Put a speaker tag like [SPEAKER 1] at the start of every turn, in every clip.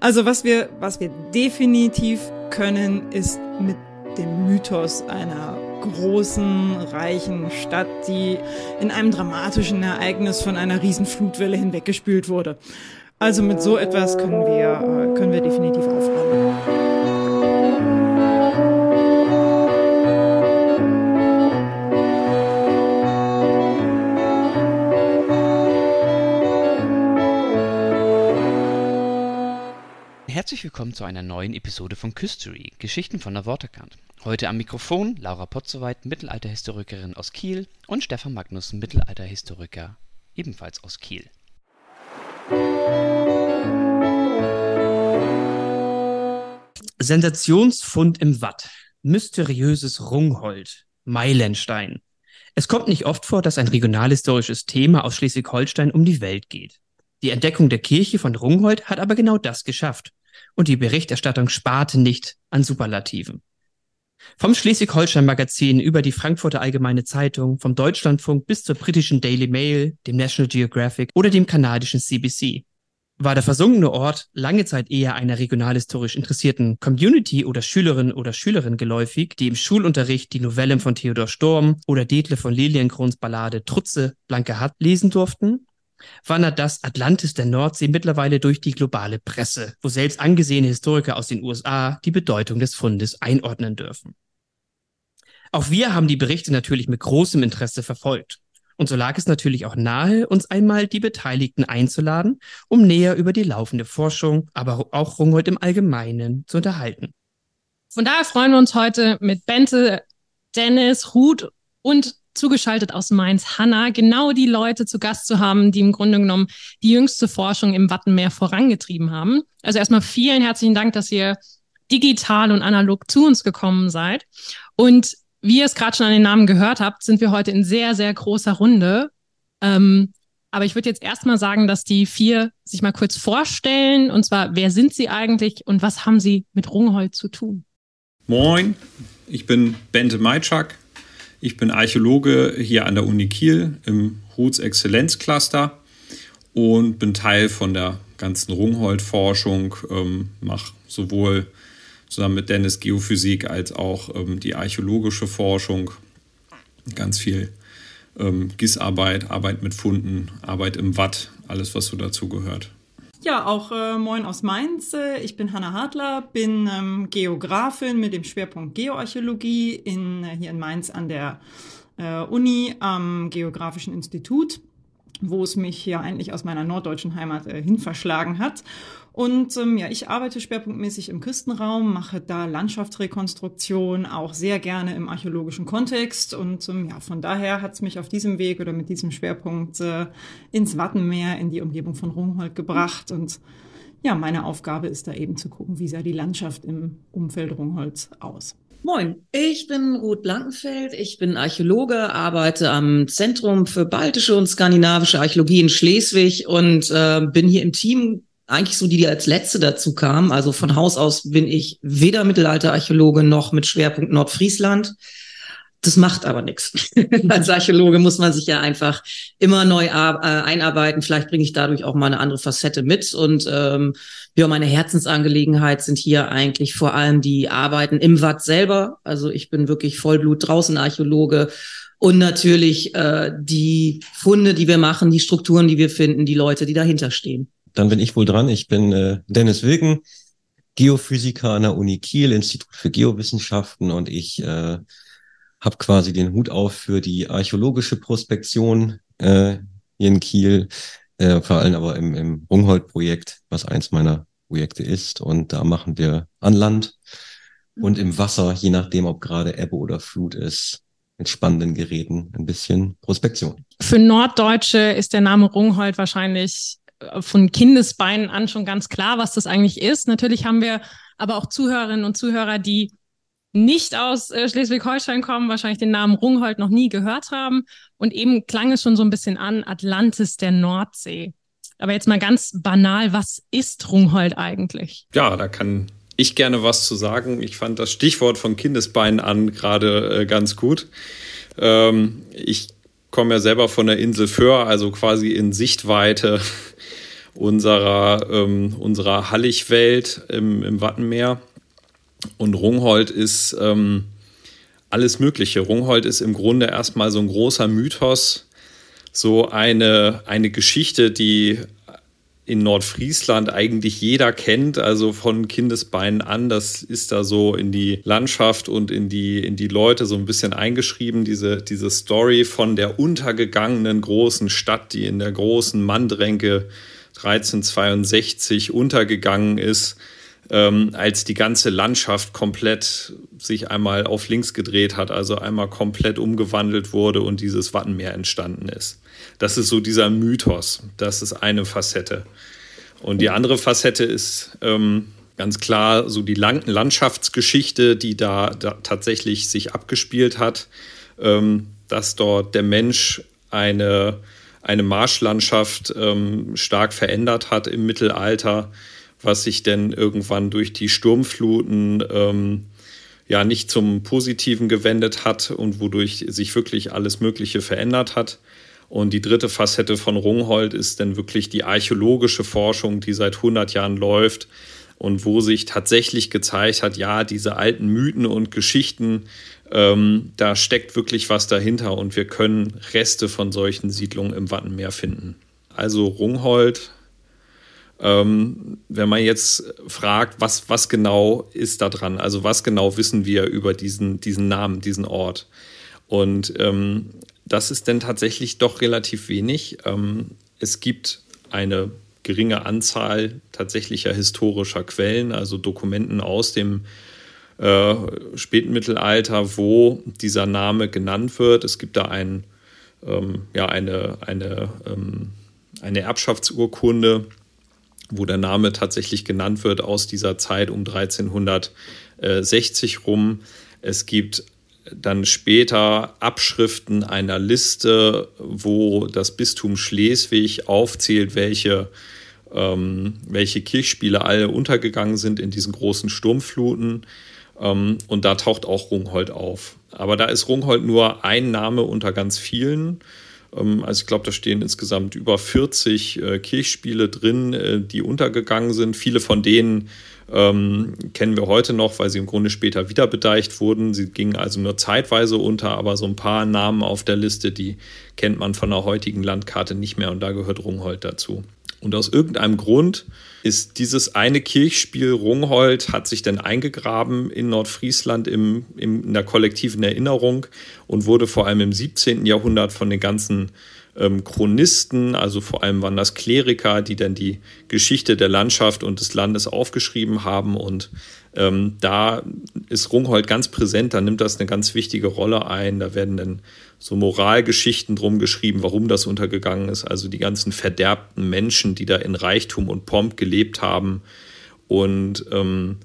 [SPEAKER 1] Also was wir, was wir definitiv können, ist mit dem Mythos einer großen, reichen Stadt, die in einem dramatischen Ereignis von einer riesen Flutwelle hinweggespült wurde. Also mit so etwas können wir, äh, können wir definitiv aufräumen.
[SPEAKER 2] Herzlich willkommen zu einer neuen Episode von Küstery, Geschichten von der Waterkant. Heute am Mikrofon Laura Potzowait, Mittelalterhistorikerin aus Kiel und Stefan Magnussen, Mittelalterhistoriker ebenfalls aus Kiel.
[SPEAKER 3] Sensationsfund im Watt. Mysteriöses Rungholt. Meilenstein. Es kommt nicht oft vor, dass ein regionalhistorisches Thema aus Schleswig-Holstein um die Welt geht. Die Entdeckung der Kirche von Rungholt hat aber genau das geschafft und die Berichterstattung sparte nicht an Superlativen. Vom Schleswig-Holstein-Magazin über die Frankfurter Allgemeine Zeitung, vom Deutschlandfunk bis zur britischen Daily Mail, dem National Geographic oder dem kanadischen CBC war der versunkene Ort lange Zeit eher einer regionalhistorisch interessierten Community oder Schülerin oder Schülerin geläufig, die im Schulunterricht die Novellen von Theodor Storm oder Detle von Lilienkrons Ballade Trutze, Blanke Hatt lesen durften wandert das Atlantis der Nordsee mittlerweile durch die globale Presse, wo selbst angesehene Historiker aus den USA die Bedeutung des Fundes einordnen dürfen. Auch wir haben die Berichte natürlich mit großem Interesse verfolgt. Und so lag es natürlich auch nahe, uns einmal die Beteiligten einzuladen, um näher über die laufende Forschung, aber auch Rungholt im Allgemeinen zu unterhalten.
[SPEAKER 4] Von daher freuen wir uns heute mit Bente, Dennis, Ruth und zugeschaltet aus Mainz, Hanna, genau die Leute zu Gast zu haben, die im Grunde genommen die jüngste Forschung im Wattenmeer vorangetrieben haben. Also erstmal vielen herzlichen Dank, dass ihr digital und analog zu uns gekommen seid. Und wie ihr es gerade schon an den Namen gehört habt, sind wir heute in sehr, sehr großer Runde. Ähm, aber ich würde jetzt erstmal sagen, dass die vier sich mal kurz vorstellen. Und zwar, wer sind sie eigentlich und was haben sie mit Rungholt zu tun?
[SPEAKER 5] Moin, ich bin Bente Meitschak, ich bin Archäologe hier an der Uni Kiel im Huts Exzellenzcluster und bin Teil von der ganzen Rungholt-Forschung, ähm, mache sowohl zusammen mit Dennis Geophysik als auch ähm, die archäologische Forschung, ganz viel ähm, Gissarbeit, Arbeit mit Funden, Arbeit im Watt, alles was so dazu gehört.
[SPEAKER 1] Ja, auch äh, moin aus Mainz. Ich bin Hanna Hartler, bin ähm, Geografin mit dem Schwerpunkt Geoarchäologie in, äh, hier in Mainz an der äh, Uni am Geografischen Institut, wo es mich ja eigentlich aus meiner norddeutschen Heimat äh, hin verschlagen hat. Und ähm, ja, ich arbeite schwerpunktmäßig im Küstenraum, mache da Landschaftsrekonstruktion, auch sehr gerne im archäologischen Kontext. Und ähm, ja, von daher hat es mich auf diesem Weg oder mit diesem Schwerpunkt äh, ins Wattenmeer, in die Umgebung von Rungholt gebracht. Und ja, meine Aufgabe ist da eben zu gucken, wie sah die Landschaft im Umfeld Rungholz aus.
[SPEAKER 6] Moin, ich bin Ruth Blankenfeld, ich bin Archäologe, arbeite am Zentrum für baltische und skandinavische Archäologie in Schleswig und äh, bin hier im Team eigentlich so die, die als letzte dazu kam. Also von Haus aus bin ich weder Mittelalterarchäologe noch mit Schwerpunkt Nordfriesland. Das macht aber nichts. als Archäologe muss man sich ja einfach immer neu äh, einarbeiten. Vielleicht bringe ich dadurch auch mal eine andere Facette mit. Und ähm, ja, meine Herzensangelegenheit sind hier eigentlich vor allem die Arbeiten im Watt selber. Also ich bin wirklich Vollblut draußen Archäologe und natürlich äh, die Funde, die wir machen, die Strukturen, die wir finden, die Leute, die dahinter stehen.
[SPEAKER 7] Dann bin ich wohl dran. Ich bin äh, Dennis Wilken, Geophysiker an der Uni Kiel, Institut für Geowissenschaften und ich äh, habe quasi den Hut auf für die archäologische Prospektion äh, hier in Kiel, äh, vor allem aber im, im Rungholt-Projekt, was eins meiner Projekte ist. Und da machen wir an Land und im Wasser, je nachdem, ob gerade Ebbe oder Flut ist, mit spannenden Geräten ein bisschen Prospektion.
[SPEAKER 4] Für Norddeutsche ist der Name Rungholt wahrscheinlich von Kindesbeinen an schon ganz klar, was das eigentlich ist. Natürlich haben wir aber auch Zuhörerinnen und Zuhörer, die nicht aus äh, Schleswig-Holstein kommen, wahrscheinlich den Namen Rungholt noch nie gehört haben. Und eben klang es schon so ein bisschen an, Atlantis der Nordsee. Aber jetzt mal ganz banal, was ist Rungholt eigentlich?
[SPEAKER 5] Ja, da kann ich gerne was zu sagen. Ich fand das Stichwort von Kindesbeinen an gerade äh, ganz gut. Ähm, ich komme ja selber von der Insel Föhr, also quasi in Sichtweite unserer, ähm, unserer Halligwelt im, im Wattenmeer. Und Rungholt ist ähm, alles Mögliche. Rungholt ist im Grunde erstmal so ein großer Mythos, so eine, eine Geschichte, die in Nordfriesland eigentlich jeder kennt, also von Kindesbeinen an. Das ist da so in die Landschaft und in die, in die Leute so ein bisschen eingeschrieben, diese, diese Story von der untergegangenen großen Stadt, die in der großen Mandränke 1362 untergegangen ist, ähm, als die ganze Landschaft komplett sich einmal auf links gedreht hat, also einmal komplett umgewandelt wurde und dieses Wattenmeer entstanden ist. Das ist so dieser Mythos. Das ist eine Facette. Und die andere Facette ist ähm, ganz klar so die Lang Landschaftsgeschichte, die da, da, tatsächlich sich abgespielt hat, ähm, dass dort der Mensch eine, eine Marschlandschaft ähm, stark verändert hat im Mittelalter, was sich denn irgendwann durch die Sturmfluten ähm, ja nicht zum Positiven gewendet hat und wodurch sich wirklich alles Mögliche verändert hat. Und die dritte Facette von Rungholt ist dann wirklich die archäologische Forschung, die seit 100 Jahren läuft und wo sich tatsächlich gezeigt hat, ja, diese alten Mythen und Geschichten, ähm, da steckt wirklich was dahinter und wir können Reste von solchen Siedlungen im Wattenmeer finden. Also Rungholt, ähm, wenn man jetzt fragt, was, was genau ist da dran, also was genau wissen wir über diesen, diesen Namen, diesen Ort. Und ähm, das ist denn tatsächlich doch relativ wenig. Ähm, es gibt eine geringe Anzahl tatsächlicher historischer Quellen, also Dokumenten aus dem äh, späten Mittelalter, wo dieser Name genannt wird. Es gibt da ein, ähm, ja, eine, eine, ähm, eine Erbschaftsurkunde, wo der Name tatsächlich genannt wird aus dieser Zeit um 1360 rum. Es gibt dann später Abschriften einer Liste, wo das Bistum Schleswig aufzählt, welche, ähm, welche Kirchspiele alle untergegangen sind in diesen großen Sturmfluten. Ähm, und da taucht auch Rungholt auf. Aber da ist Rungholt nur ein Name unter ganz vielen. Ähm, also ich glaube, da stehen insgesamt über 40 äh, Kirchspiele drin, äh, die untergegangen sind. Viele von denen ähm, kennen wir heute noch, weil sie im Grunde später wieder bedeicht wurden. Sie gingen also nur zeitweise unter, aber so ein paar Namen auf der Liste, die kennt man von der heutigen Landkarte nicht mehr und da gehört Rungholt dazu. Und aus irgendeinem Grund ist dieses eine Kirchspiel Rungholt hat sich dann eingegraben in Nordfriesland im, im, in der kollektiven Erinnerung und wurde vor allem im 17. Jahrhundert von den ganzen ähm, Chronisten, also vor allem waren das Kleriker, die dann die Geschichte der Landschaft und des Landes aufgeschrieben haben. Und ähm, da ist Rungholt ganz präsent, da nimmt das eine ganz wichtige Rolle ein. Da werden dann so Moralgeschichten drum geschrieben, warum das untergegangen ist. Also die ganzen verderbten Menschen, die da in Reichtum und Pomp gelebt haben. Und ähm,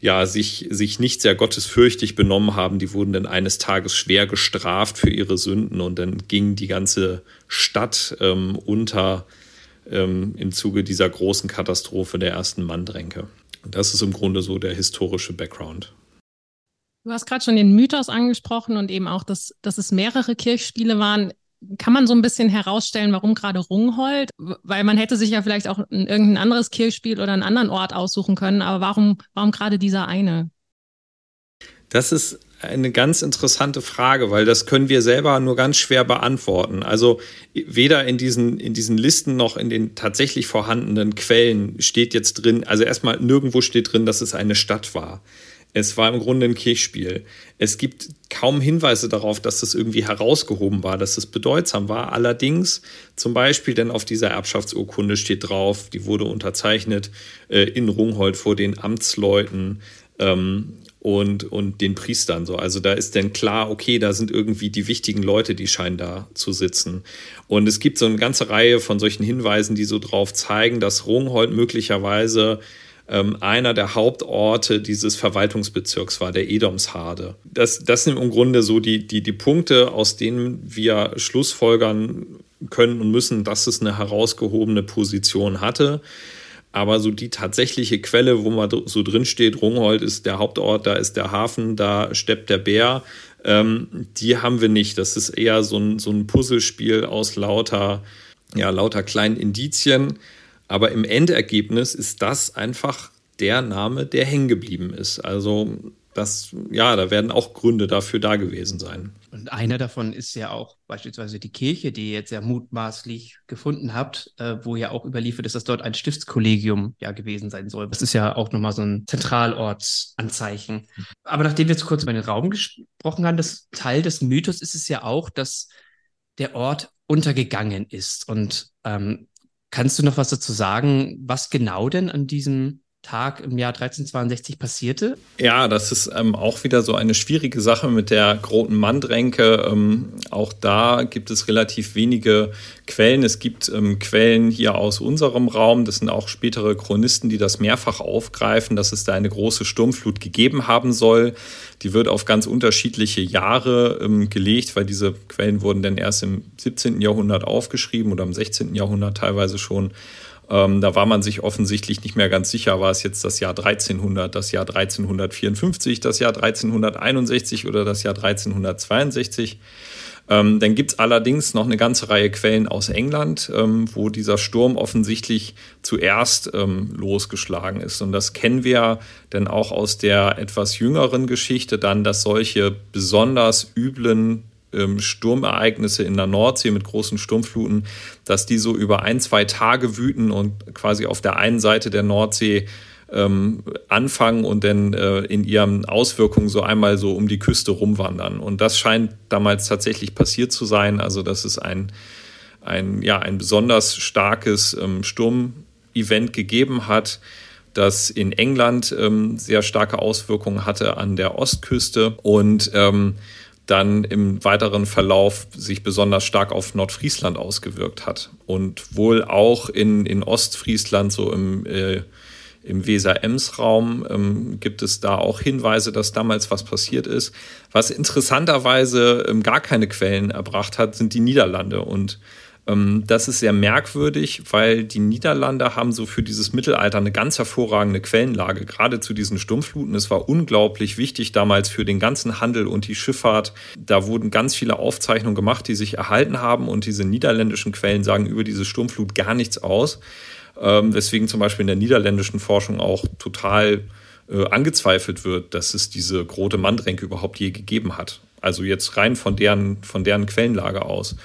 [SPEAKER 5] ja, sich, sich nicht sehr gottesfürchtig benommen haben, die wurden dann eines Tages schwer gestraft für ihre Sünden und dann ging die ganze Stadt ähm, unter ähm, im Zuge dieser großen Katastrophe der ersten Manndränke. Und das ist im Grunde so der historische Background.
[SPEAKER 4] Du hast gerade schon den Mythos angesprochen und eben auch, dass, dass es mehrere Kirchspiele waren. Kann man so ein bisschen herausstellen, warum gerade Rungholt? Weil man hätte sich ja vielleicht auch irgendein anderes Kirchspiel oder einen anderen Ort aussuchen können, aber warum, warum gerade dieser eine?
[SPEAKER 5] Das ist eine ganz interessante Frage, weil das können wir selber nur ganz schwer beantworten. Also weder in diesen, in diesen Listen noch in den tatsächlich vorhandenen Quellen steht jetzt drin, also erstmal nirgendwo steht drin, dass es eine Stadt war. Es war im Grunde ein Kirchspiel. Es gibt kaum Hinweise darauf, dass das irgendwie herausgehoben war, dass es bedeutsam war. Allerdings zum Beispiel denn auf dieser Erbschaftsurkunde steht drauf, die wurde unterzeichnet äh, in Rungholt vor den Amtsleuten ähm, und, und den Priestern so. Also da ist dann klar, okay, da sind irgendwie die wichtigen Leute, die scheinen da zu sitzen. Und es gibt so eine ganze Reihe von solchen Hinweisen, die so drauf zeigen, dass Rungholt möglicherweise ähm, einer der Hauptorte dieses Verwaltungsbezirks war, der Edomsharde. Das, das sind im Grunde so die, die, die Punkte, aus denen wir Schlussfolgern können und müssen, dass es eine herausgehobene Position hatte. Aber so die tatsächliche Quelle, wo man so drin steht, Rungholt ist der Hauptort, da ist der Hafen, da steppt der Bär, ähm, die haben wir nicht. Das ist eher so ein, so ein Puzzlespiel aus lauter, ja, lauter kleinen Indizien. Aber im Endergebnis ist das einfach der Name, der hängen geblieben ist. Also das, ja, da werden auch Gründe dafür da gewesen sein.
[SPEAKER 3] Und einer davon ist ja auch beispielsweise die Kirche, die ihr jetzt ja mutmaßlich gefunden habt, äh, wo ja auch überliefert ist, dass dort ein Stiftskollegium ja gewesen sein soll. Das ist ja auch nochmal so ein Zentralortsanzeichen. Aber nachdem wir jetzt kurz über den Raum gesprochen haben, das Teil des Mythos ist es ja auch, dass der Ort untergegangen ist. Und ähm, kannst du noch was dazu sagen, was genau denn an diesem Tag im Jahr 1362 passierte?
[SPEAKER 5] Ja, das ist ähm, auch wieder so eine schwierige Sache mit der Groten Mandränke. Ähm, auch da gibt es relativ wenige Quellen. Es gibt ähm, Quellen hier aus unserem Raum. Das sind auch spätere Chronisten, die das mehrfach aufgreifen, dass es da eine große Sturmflut gegeben haben soll. Die wird auf ganz unterschiedliche Jahre ähm, gelegt, weil diese Quellen wurden dann erst im 17. Jahrhundert aufgeschrieben oder im 16. Jahrhundert teilweise schon. Ähm, da war man sich offensichtlich nicht mehr ganz sicher, war es jetzt das Jahr 1300, das Jahr 1354, das Jahr 1361 oder das Jahr 1362. Ähm, dann gibt es allerdings noch eine ganze Reihe Quellen aus England, ähm, wo dieser Sturm offensichtlich zuerst ähm, losgeschlagen ist. Und das kennen wir dann auch aus der etwas jüngeren Geschichte dann, dass solche besonders üblen Sturmereignisse in der Nordsee mit großen Sturmfluten, dass die so über ein, zwei Tage wüten und quasi auf der einen Seite der Nordsee ähm, anfangen und dann äh, in ihren Auswirkungen so einmal so um die Küste rumwandern. Und das scheint damals tatsächlich passiert zu sein. Also dass es ein, ein, ja, ein besonders starkes ähm, Sturmevent gegeben hat, das in England ähm, sehr starke Auswirkungen hatte an der Ostküste und ähm, dann im weiteren Verlauf sich besonders stark auf Nordfriesland ausgewirkt hat und wohl auch in, in Ostfriesland, so im, äh, im Weser-Ems-Raum, ähm, gibt es da auch Hinweise, dass damals was passiert ist. Was interessanterweise ähm, gar keine Quellen erbracht hat, sind die Niederlande und das ist sehr merkwürdig, weil die Niederlande haben so für dieses Mittelalter eine ganz hervorragende Quellenlage, gerade zu diesen Sturmfluten. Es war unglaublich wichtig damals für den ganzen Handel und die Schifffahrt. Da wurden ganz viele Aufzeichnungen gemacht, die sich erhalten haben und diese niederländischen Quellen sagen über diese Sturmflut gar nichts aus. Ähm, weswegen zum Beispiel in der niederländischen Forschung auch total äh, angezweifelt wird, dass es diese Grote Mandränke überhaupt je gegeben hat. Also jetzt rein von deren, von deren Quellenlage aus.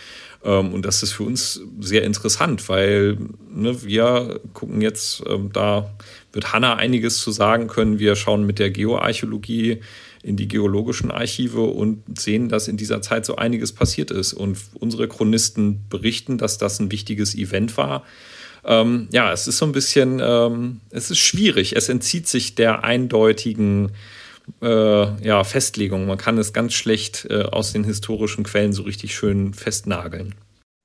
[SPEAKER 5] Ähm, und das ist für uns sehr interessant, weil ne, wir gucken jetzt, ähm, da wird Hanna einiges zu sagen können. Wir schauen mit der Geoarchäologie in die geologischen Archive und sehen, dass in dieser Zeit so einiges passiert ist. Und unsere Chronisten berichten, dass das ein wichtiges Event war. Ähm, ja, es ist so ein bisschen, ähm, es ist schwierig. Es entzieht sich der eindeutigen äh, ja, Festlegung. Man kann es ganz schlecht äh, aus den historischen Quellen so richtig schön festnageln.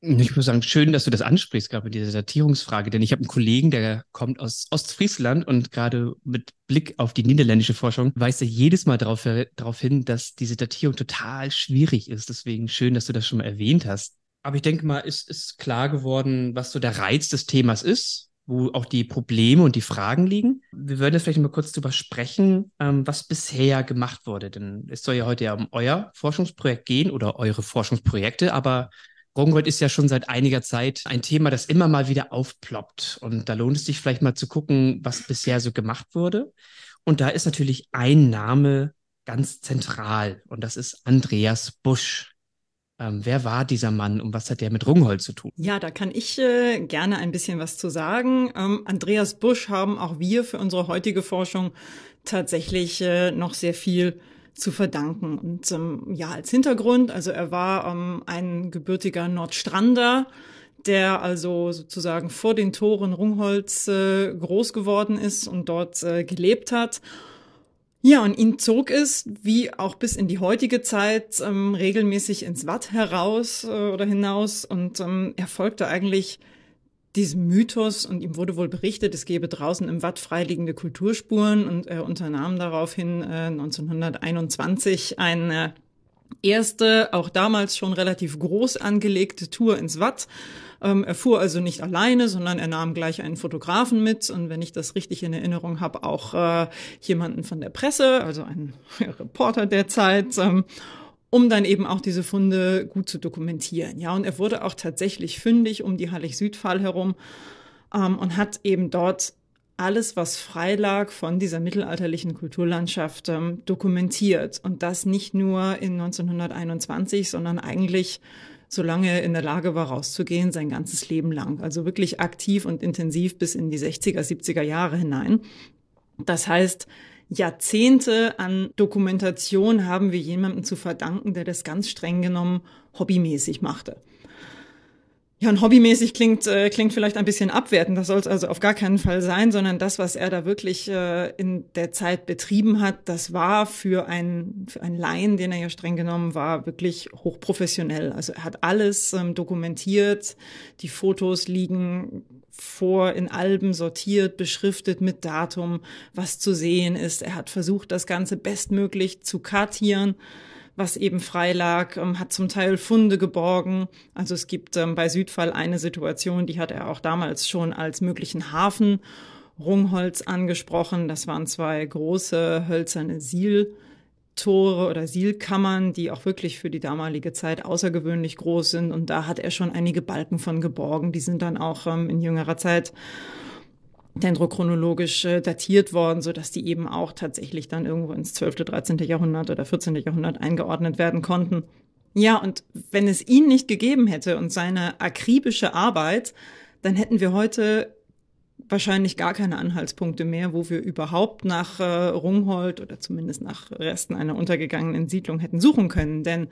[SPEAKER 3] Ich muss sagen, schön, dass du das ansprichst, gerade mit dieser Datierungsfrage, denn ich habe einen Kollegen, der kommt aus Ostfriesland und gerade mit Blick auf die niederländische Forschung weist er jedes Mal darauf, darauf hin, dass diese Datierung total schwierig ist. Deswegen schön, dass du das schon mal erwähnt hast. Aber ich denke mal, ist, ist klar geworden, was so der Reiz des Themas ist wo auch die Probleme und die Fragen liegen. Wir würden jetzt vielleicht mal kurz darüber sprechen, ähm, was bisher gemacht wurde. Denn es soll ja heute ja um euer Forschungsprojekt gehen oder eure Forschungsprojekte, aber Roggengold ist ja schon seit einiger Zeit ein Thema, das immer mal wieder aufploppt. Und da lohnt es sich vielleicht mal zu gucken, was bisher so gemacht wurde. Und da ist natürlich ein Name ganz zentral und das ist Andreas Busch. Ähm, wer war dieser Mann und was hat der mit Rungholt zu tun?
[SPEAKER 1] Ja, da kann ich äh, gerne ein bisschen was zu sagen. Ähm, Andreas Busch haben auch wir für unsere heutige Forschung tatsächlich äh, noch sehr viel zu verdanken. Und ähm, ja, als Hintergrund, also er war ähm, ein gebürtiger Nordstrander, der also sozusagen vor den Toren Rungholz äh, groß geworden ist und dort äh, gelebt hat ja, und ihn zog es, wie auch bis in die heutige Zeit, ähm, regelmäßig ins Watt heraus äh, oder hinaus. Und ähm, er folgte eigentlich diesem Mythos und ihm wurde wohl berichtet, es gebe draußen im Watt freiliegende Kulturspuren. Und er unternahm daraufhin äh, 1921 eine erste, auch damals schon relativ groß angelegte Tour ins Watt er fuhr also nicht alleine, sondern er nahm gleich einen Fotografen mit und wenn ich das richtig in Erinnerung habe, auch äh, jemanden von der Presse, also einen Reporter der Zeit. Ähm, um dann eben auch diese Funde gut zu dokumentieren. Ja, und er wurde auch tatsächlich fündig um die Hallig-Südpfahl herum ähm, und hat eben dort alles, was frei lag von dieser mittelalterlichen Kulturlandschaft ähm, dokumentiert. Und das nicht nur in 1921, sondern eigentlich, solange er in der Lage war, rauszugehen, sein ganzes Leben lang. Also wirklich aktiv und intensiv bis in die 60er, 70er Jahre hinein. Das heißt, Jahrzehnte an Dokumentation haben wir jemandem zu verdanken, der das ganz streng genommen hobbymäßig machte. Ja, und hobbymäßig klingt, äh, klingt vielleicht ein bisschen abwertend. Das soll es also auf gar keinen Fall sein, sondern das, was er da wirklich äh, in der Zeit betrieben hat, das war für einen, für einen Laien, den er ja streng genommen war, wirklich hochprofessionell. Also er hat alles ähm, dokumentiert. Die Fotos liegen vor in Alben sortiert, beschriftet mit Datum, was zu sehen ist. Er hat versucht, das Ganze bestmöglich zu kartieren was eben frei lag, ähm, hat zum Teil Funde geborgen. Also es gibt ähm, bei Südfall eine Situation, die hat er auch damals schon als möglichen Hafen Rungholz angesprochen. Das waren zwei große hölzerne Sieltore oder Sielkammern, die auch wirklich für die damalige Zeit außergewöhnlich groß sind. Und da hat er schon einige Balken von geborgen. Die sind dann auch ähm, in jüngerer Zeit dendrochronologisch äh, datiert worden, so dass die eben auch tatsächlich dann irgendwo ins 12., 13. Jahrhundert oder 14. Jahrhundert eingeordnet werden konnten. Ja, und wenn es ihn nicht gegeben hätte und seine akribische Arbeit, dann hätten wir heute wahrscheinlich gar keine Anhaltspunkte mehr, wo wir überhaupt nach äh, Rungholt oder zumindest nach Resten einer untergegangenen Siedlung hätten suchen können. Denn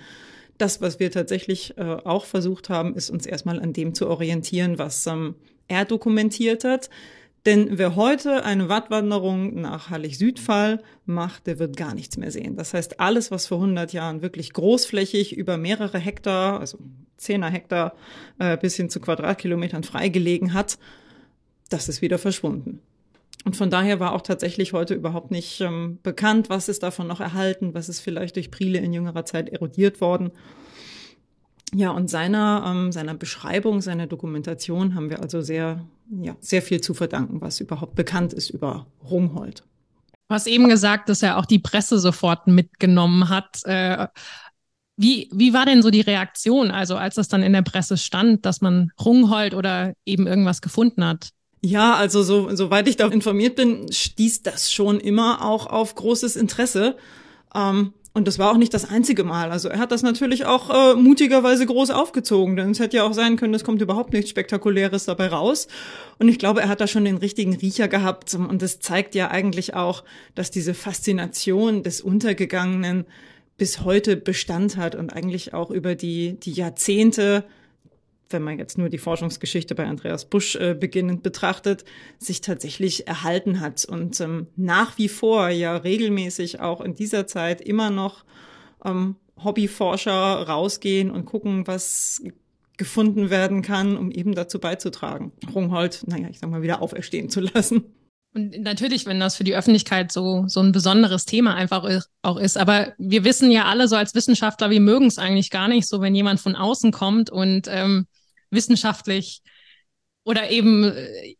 [SPEAKER 1] das, was wir tatsächlich äh, auch versucht haben, ist uns erstmal an dem zu orientieren, was ähm, er dokumentiert hat. Denn wer heute eine Wattwanderung nach Hallig-Südfall macht, der wird gar nichts mehr sehen. Das heißt, alles, was vor 100 Jahren wirklich großflächig über mehrere Hektar, also Zehner Hektar äh, bis hin zu Quadratkilometern freigelegen hat, das ist wieder verschwunden. Und von daher war auch tatsächlich heute überhaupt nicht ähm, bekannt, was ist davon noch erhalten, was ist vielleicht durch Priele in jüngerer Zeit erodiert worden. Ja, und seiner, ähm, seiner Beschreibung, seiner Dokumentation haben wir also sehr, ja, sehr viel zu verdanken, was überhaupt bekannt ist über Rungholt.
[SPEAKER 4] Du hast eben gesagt, dass er auch die Presse sofort mitgenommen hat. Äh, wie, wie war denn so die Reaktion, also als das dann in der Presse stand, dass man Rungholt oder eben irgendwas gefunden hat?
[SPEAKER 1] Ja, also so, soweit ich da informiert bin, stieß das schon immer auch auf großes Interesse. Ähm, und das war auch nicht das einzige Mal. Also er hat das natürlich auch äh, mutigerweise groß aufgezogen, denn es hätte ja auch sein können, es kommt überhaupt nichts Spektakuläres dabei raus. Und ich glaube, er hat da schon den richtigen Riecher gehabt. Und das zeigt ja eigentlich auch, dass diese Faszination des Untergegangenen bis heute Bestand hat und eigentlich auch über die, die Jahrzehnte wenn man jetzt nur die Forschungsgeschichte bei Andreas Busch äh, beginnend betrachtet, sich tatsächlich erhalten hat und ähm, nach wie vor ja regelmäßig auch in dieser Zeit immer noch ähm, Hobbyforscher rausgehen und gucken, was gefunden werden kann, um eben dazu beizutragen, Rungholt, naja, ich sag mal, wieder auferstehen zu lassen.
[SPEAKER 4] Und natürlich, wenn das für die Öffentlichkeit so, so ein besonderes Thema einfach auch ist. Aber wir wissen ja alle so als Wissenschaftler, wir mögen es eigentlich gar nicht so, wenn jemand von außen kommt und ähm, wissenschaftlich oder eben, äh,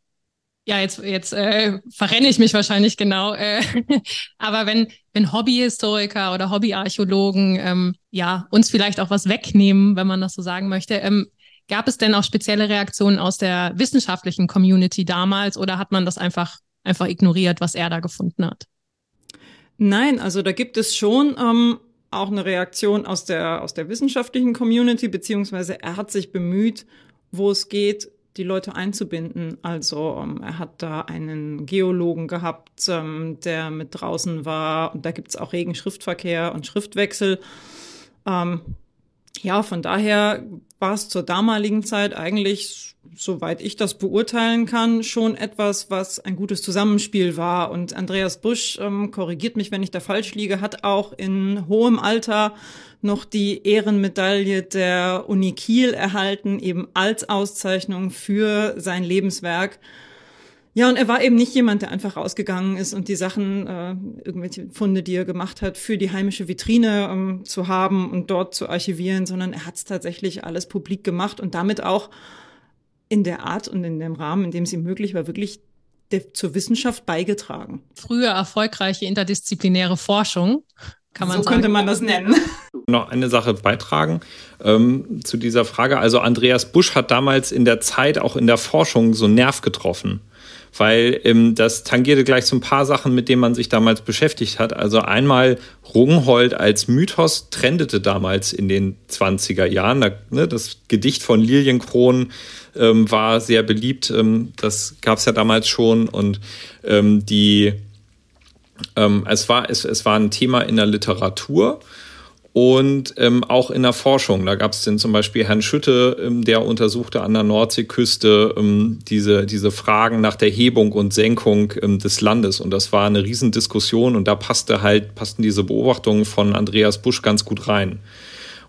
[SPEAKER 4] ja, jetzt, jetzt äh, verrenne ich mich wahrscheinlich genau, äh, aber wenn, wenn Hobbyhistoriker oder Hobbyarchäologen ähm, ja, uns vielleicht auch was wegnehmen, wenn man das so sagen möchte, ähm, gab es denn auch spezielle Reaktionen aus der wissenschaftlichen Community damals oder hat man das einfach, einfach ignoriert, was er da gefunden hat?
[SPEAKER 1] Nein, also da gibt es schon ähm, auch eine Reaktion aus der, aus der wissenschaftlichen Community, beziehungsweise er hat sich bemüht, wo es geht, die Leute einzubinden. Also ähm, er hat da einen Geologen gehabt, ähm, der mit draußen war und da gibt's auch regen Schriftverkehr und Schriftwechsel. Ähm, ja, von daher war es zur damaligen Zeit eigentlich, soweit ich das beurteilen kann, schon etwas, was ein gutes Zusammenspiel war. Und Andreas Busch, ähm, korrigiert mich, wenn ich da falsch liege, hat auch in hohem Alter noch die Ehrenmedaille der Uni Kiel erhalten, eben als Auszeichnung für sein Lebenswerk. Ja, und er war eben nicht jemand, der einfach rausgegangen ist und die Sachen, äh, irgendwelche Funde, die er gemacht hat, für die heimische Vitrine ähm, zu haben und dort zu archivieren, sondern er hat es tatsächlich alles publik gemacht und damit auch in der Art und in dem Rahmen, in dem ihm möglich war, wirklich der, zur Wissenschaft beigetragen.
[SPEAKER 4] Frühe erfolgreiche interdisziplinäre Forschung, kann man
[SPEAKER 1] so
[SPEAKER 4] sagen.
[SPEAKER 1] könnte man das nennen.
[SPEAKER 5] noch eine Sache beitragen ähm, zu dieser Frage. Also Andreas Busch hat damals in der Zeit auch in der Forschung so einen Nerv getroffen weil ähm, das tangierte gleich so ein paar Sachen, mit denen man sich damals beschäftigt hat. Also einmal Rungholt als Mythos trendete damals in den 20er Jahren. Da, ne, das Gedicht von Lilienkron ähm, war sehr beliebt. Ähm, das gab es ja damals schon. Und ähm, die, ähm, es, war, es, es war ein Thema in der Literatur und ähm, auch in der Forschung. Da gab es den zum Beispiel Herrn Schütte, ähm, der untersuchte an der Nordseeküste ähm, diese, diese Fragen nach der Hebung und Senkung ähm, des Landes. Und das war eine Riesendiskussion und da passte halt, passten diese Beobachtungen von Andreas Busch ganz gut rein.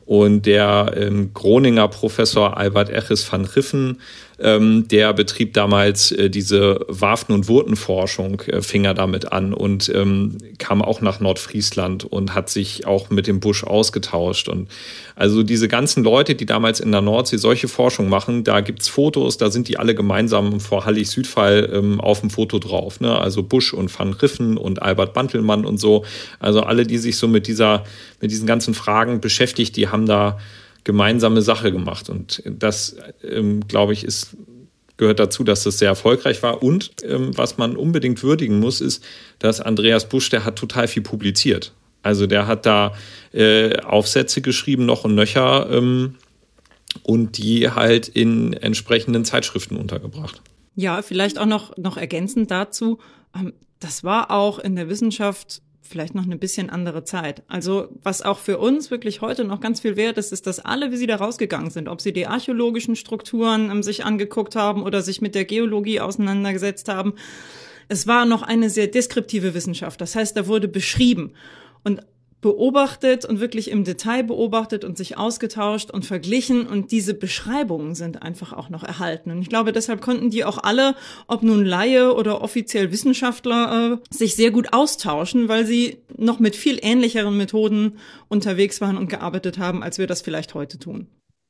[SPEAKER 5] Und der ähm, Groninger Professor Albert Echis van Riffen ähm, der betrieb damals äh, diese Waffen- und Wurtenforschung, äh, fing er damit an und ähm, kam auch nach Nordfriesland und hat sich auch mit dem Busch ausgetauscht. Und also diese ganzen Leute, die damals in der Nordsee solche Forschung machen, da gibt's Fotos, da sind die alle gemeinsam vor Hallig-Südfall ähm, auf dem Foto drauf. Ne? Also Busch und Van Riffen und Albert Bantelmann und so. Also alle, die sich so mit dieser, mit diesen ganzen Fragen beschäftigt, die haben da gemeinsame Sache gemacht. Und das, ähm, glaube ich, ist, gehört dazu, dass das sehr erfolgreich war. Und ähm, was man unbedingt würdigen muss, ist, dass Andreas Busch, der hat total viel publiziert. Also der hat da äh, Aufsätze geschrieben, noch und nöcher, ähm, und die halt in entsprechenden Zeitschriften untergebracht.
[SPEAKER 1] Ja, vielleicht auch noch, noch ergänzend dazu, ähm, das war auch in der Wissenschaft vielleicht noch eine bisschen andere Zeit. Also was auch für uns wirklich heute noch ganz viel wert ist, ist, dass alle, wie sie da rausgegangen sind, ob sie die archäologischen Strukturen ähm, sich angeguckt haben oder sich mit der Geologie auseinandergesetzt haben, es war noch eine sehr deskriptive Wissenschaft. Das heißt, da wurde beschrieben. Und beobachtet und wirklich im Detail beobachtet und sich ausgetauscht und verglichen und diese Beschreibungen sind einfach auch noch erhalten. Und ich glaube, deshalb konnten die auch alle, ob nun Laie oder offiziell Wissenschaftler, äh, sich sehr gut austauschen, weil sie noch mit viel ähnlicheren Methoden unterwegs waren und gearbeitet haben, als wir das vielleicht heute tun.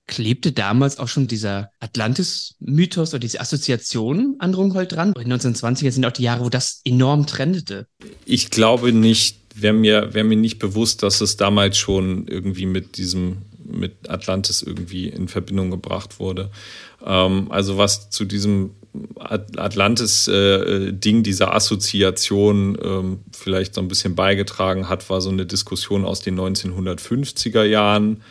[SPEAKER 3] Klebte damals auch schon dieser Atlantis-Mythos oder diese Assoziation an Rungholt dran? In den 1920er sind auch die Jahre, wo das enorm trendete.
[SPEAKER 5] Ich glaube nicht, wäre mir, wär mir nicht bewusst, dass es damals schon irgendwie mit diesem, mit Atlantis irgendwie in Verbindung gebracht wurde. Ähm, also was zu diesem Atlantis-Ding, äh, dieser Assoziation ähm, vielleicht so ein bisschen beigetragen hat, war so eine Diskussion aus den 1950er Jahren.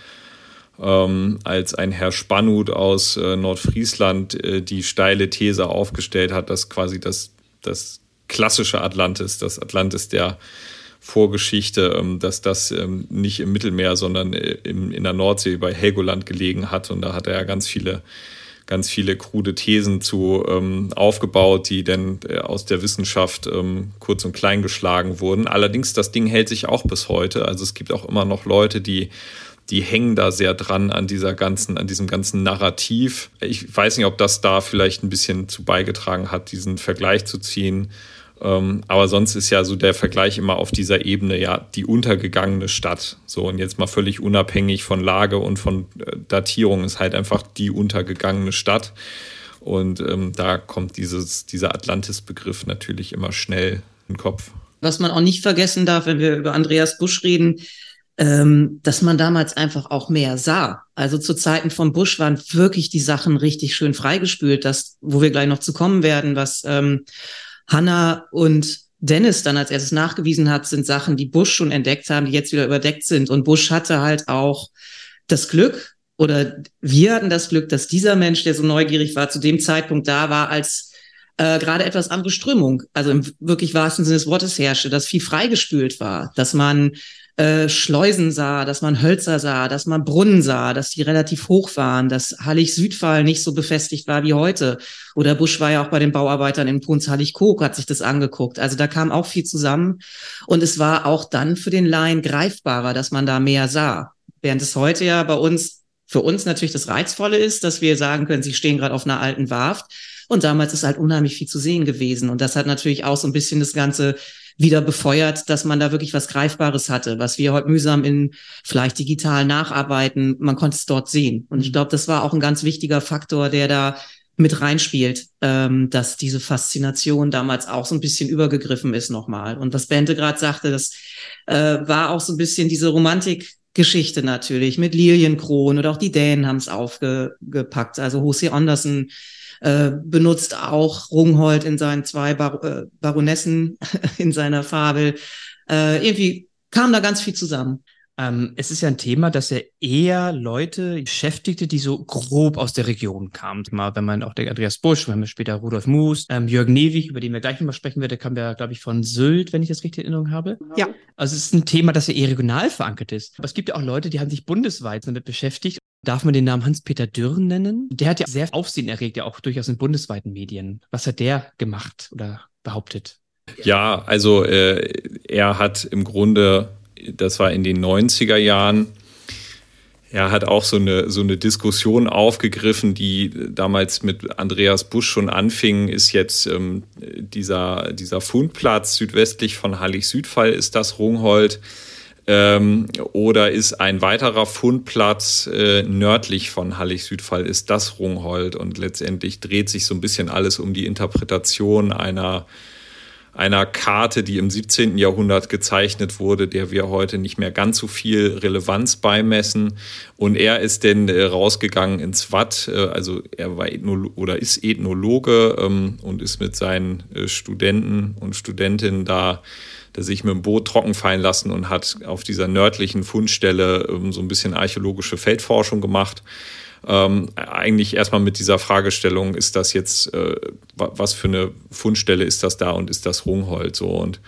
[SPEAKER 5] Ähm, als ein Herr Spannut aus äh, Nordfriesland äh, die steile These aufgestellt hat, dass quasi das, das klassische Atlantis, das Atlantis der Vorgeschichte, ähm, dass das ähm, nicht im Mittelmeer, sondern äh, in der Nordsee bei Helgoland gelegen hat. Und da hat er ja ganz viele, ganz viele krude Thesen zu ähm, aufgebaut, die dann äh, aus der Wissenschaft kurz und klein geschlagen wurden. Allerdings, das Ding hält sich auch bis heute. Also es gibt auch immer noch Leute, die die hängen da sehr dran an dieser ganzen, an diesem ganzen Narrativ. Ich weiß nicht, ob das da vielleicht ein bisschen zu beigetragen hat, diesen Vergleich zu ziehen. Ähm, aber sonst ist ja so der Vergleich immer auf dieser Ebene, ja, die untergegangene Stadt. So, und jetzt mal völlig unabhängig von Lage und von äh, Datierung ist halt einfach die untergegangene Stadt. Und ähm, da kommt dieses, dieser Atlantis-Begriff natürlich immer schnell in den Kopf.
[SPEAKER 6] Was man auch nicht vergessen darf, wenn wir über Andreas Busch reden, ähm, dass man damals einfach auch mehr sah. Also zu Zeiten von Busch waren wirklich die Sachen richtig schön freigespült, das, wo wir gleich noch zu kommen werden, was ähm, Hannah und Dennis dann als erstes nachgewiesen hat, sind Sachen, die Bush schon entdeckt haben, die jetzt wieder überdeckt sind. Und Bush hatte halt auch das Glück, oder wir hatten das Glück, dass dieser Mensch, der so neugierig war, zu dem Zeitpunkt da war, als äh, gerade etwas andere Strömung, also im wirklich wahrsten Sinne des Wortes herrschte, dass viel freigespült war, dass man äh, Schleusen sah, dass man Hölzer sah, dass man Brunnen sah, dass die relativ hoch waren, dass Hallig-Südfall nicht so befestigt war wie heute. Oder Busch war ja auch bei den Bauarbeitern in Punz Hallig-Kog, hat sich das angeguckt. Also da kam auch viel zusammen. Und es war auch dann für den Laien greifbarer, dass man da mehr sah. Während es heute ja bei uns, für uns natürlich das Reizvolle ist, dass wir sagen können, sie stehen gerade auf einer alten Warft. Und damals ist halt unheimlich viel zu sehen gewesen. Und das hat natürlich auch so ein bisschen das Ganze wieder befeuert, dass man da wirklich was Greifbares hatte, was wir heute mühsam in vielleicht digital nacharbeiten. Man konnte es dort sehen. Und ich mhm. glaube, das war auch ein ganz wichtiger Faktor, der da mit reinspielt, ähm, dass diese Faszination damals auch so ein bisschen übergegriffen ist nochmal. Und was Bente gerade sagte, das äh, war auch so ein bisschen diese Romantik Geschichte natürlich mit Lilienkron oder auch die Dänen haben es aufgepackt. Also H.C. Andersen äh, benutzt auch Rungholt in seinen zwei Bar äh, Baronessen in seiner Fabel. Äh, irgendwie kam da ganz viel zusammen.
[SPEAKER 3] Ähm, es ist ja ein Thema, dass er eher Leute beschäftigte, die so grob aus der Region kamen. Mal, wenn man auch der Andreas Busch, wir haben später Rudolf Moos, ähm, Jürgen Newig, über den wir gleich nochmal sprechen werden, der kam ja, glaube ich, von Sylt, wenn ich das richtig in Erinnerung habe.
[SPEAKER 1] Ja.
[SPEAKER 3] Also es ist ein Thema, das ja eher regional verankert ist. Aber es gibt ja auch Leute, die haben sich bundesweit damit beschäftigt. Darf man den Namen Hans-Peter Dürren nennen? Der hat ja sehr Aufsehen erregt, ja auch durchaus in bundesweiten Medien. Was hat der gemacht oder behauptet?
[SPEAKER 5] Ja, also äh, er hat im Grunde das war in den 90er Jahren. Er hat auch so eine, so eine Diskussion aufgegriffen, die damals mit Andreas Busch schon anfing, ist jetzt ähm, dieser, dieser Fundplatz südwestlich von Hallig-Südfall, ist das Rungholt? Ähm, oder ist ein weiterer Fundplatz äh, nördlich von Hallig-Südfall, ist das Rungholt? Und letztendlich dreht sich so ein bisschen alles um die Interpretation einer einer Karte, die im 17. Jahrhundert gezeichnet wurde, der wir heute nicht mehr ganz so viel Relevanz beimessen. Und er ist denn äh, rausgegangen ins Watt, äh, also er war Ethnolo oder ist Ethnologe ähm, und ist mit seinen äh, Studenten und Studentinnen da sich mit dem Boot trocken fallen lassen und hat auf dieser nördlichen Fundstelle ähm, so ein bisschen archäologische Feldforschung gemacht. Ähm, eigentlich erstmal mit dieser Fragestellung, ist das jetzt, äh, was für eine Fundstelle ist das da und ist das Rungholt so? Und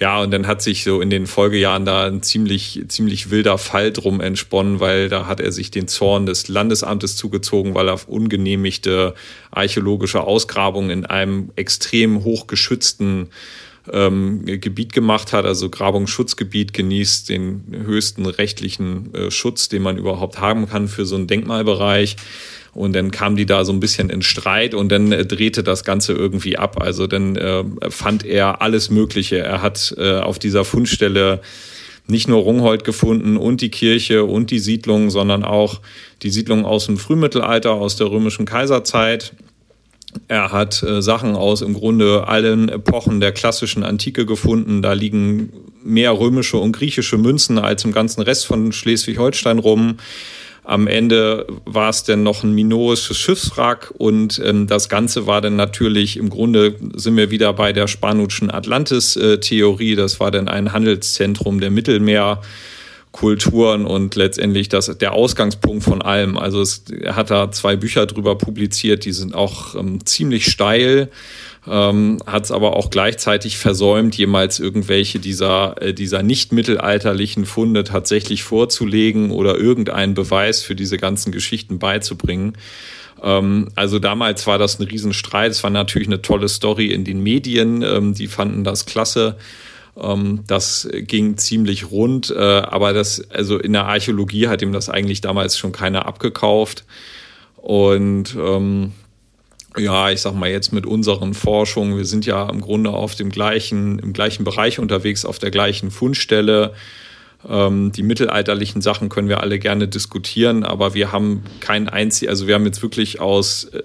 [SPEAKER 5] ja, und dann hat sich so in den Folgejahren da ein ziemlich, ziemlich wilder Fall drum entsponnen, weil da hat er sich den Zorn des Landesamtes zugezogen, weil er ungenehmigte archäologische Ausgrabungen in einem extrem hochgeschützten ähm, Gebiet gemacht hat, also Grabungsschutzgebiet genießt den höchsten rechtlichen äh, Schutz, den man überhaupt haben kann für so einen Denkmalbereich. Und dann kam die da so ein bisschen in Streit und dann äh, drehte das Ganze irgendwie ab. Also dann äh, fand er alles Mögliche. Er hat äh, auf dieser Fundstelle nicht nur Rungholt gefunden und die Kirche und die Siedlung, sondern auch die Siedlung aus dem Frühmittelalter, aus der römischen Kaiserzeit. Er hat äh, Sachen aus im Grunde allen Epochen der klassischen Antike gefunden. Da liegen mehr römische und griechische Münzen als im ganzen Rest von Schleswig-Holstein rum. Am Ende war es dann noch ein minoisches Schiffswrack und ähm, das Ganze war dann natürlich, im Grunde sind wir wieder bei der spanischen Atlantis-Theorie. Das war dann ein Handelszentrum der Mittelmeer. Kulturen und letztendlich das, der Ausgangspunkt von allem. Also es, er hat da zwei Bücher drüber publiziert, die sind auch ähm, ziemlich steil, ähm, hat es aber auch gleichzeitig versäumt, jemals irgendwelche dieser, äh, dieser nicht mittelalterlichen Funde tatsächlich vorzulegen oder irgendeinen Beweis für diese ganzen Geschichten beizubringen. Ähm, also damals war das ein Riesenstreit. Es war natürlich eine tolle Story in den Medien. Ähm, die fanden das klasse. Ähm, das ging ziemlich rund, äh, aber das, also in der Archäologie hat ihm das eigentlich damals schon keiner abgekauft. Und ähm, ja, ich sag mal jetzt mit unseren Forschungen, wir sind ja im Grunde auf dem gleichen, im gleichen Bereich unterwegs, auf der gleichen Fundstelle. Ähm, die mittelalterlichen Sachen können wir alle gerne diskutieren, aber wir haben kein einzig, also wir haben jetzt wirklich aus, äh,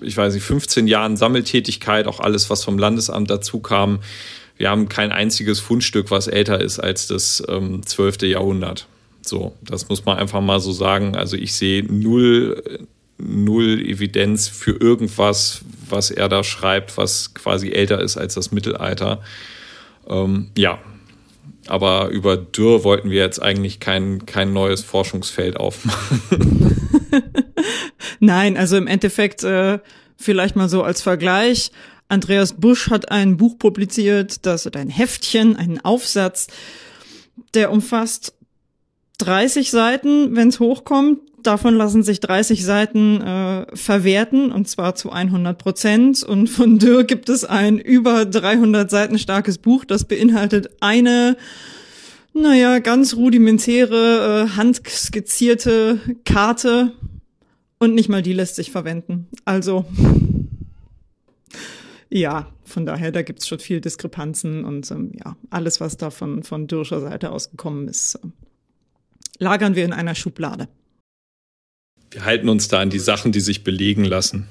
[SPEAKER 5] ich weiß nicht, 15 Jahren Sammeltätigkeit, auch alles, was vom Landesamt dazu kam, wir haben kein einziges Fundstück, was älter ist als das ähm, 12. Jahrhundert. So, das muss man einfach mal so sagen. Also ich sehe null, null Evidenz für irgendwas, was er da schreibt, was quasi älter ist als das Mittelalter. Ähm, ja, aber über Dürr wollten wir jetzt eigentlich kein, kein neues Forschungsfeld aufmachen.
[SPEAKER 1] Nein, also im Endeffekt äh, vielleicht mal so als Vergleich. Andreas Busch hat ein Buch publiziert, das oder ein Heftchen, einen Aufsatz, der umfasst 30 Seiten, wenn es hochkommt. Davon lassen sich 30 Seiten äh, verwerten und zwar zu 100 Prozent. Und von Dürr gibt es ein über 300 Seiten starkes Buch, das beinhaltet eine, naja, ganz rudimentäre, äh, handskizzierte Karte und nicht mal die lässt sich verwenden. Also ja, von daher, da gibt's schon viel Diskrepanzen und ähm, ja, alles, was da von, von Dürscher Seite ausgekommen ist, äh, lagern wir in einer Schublade.
[SPEAKER 5] Wir halten uns da an die Sachen, die sich belegen lassen.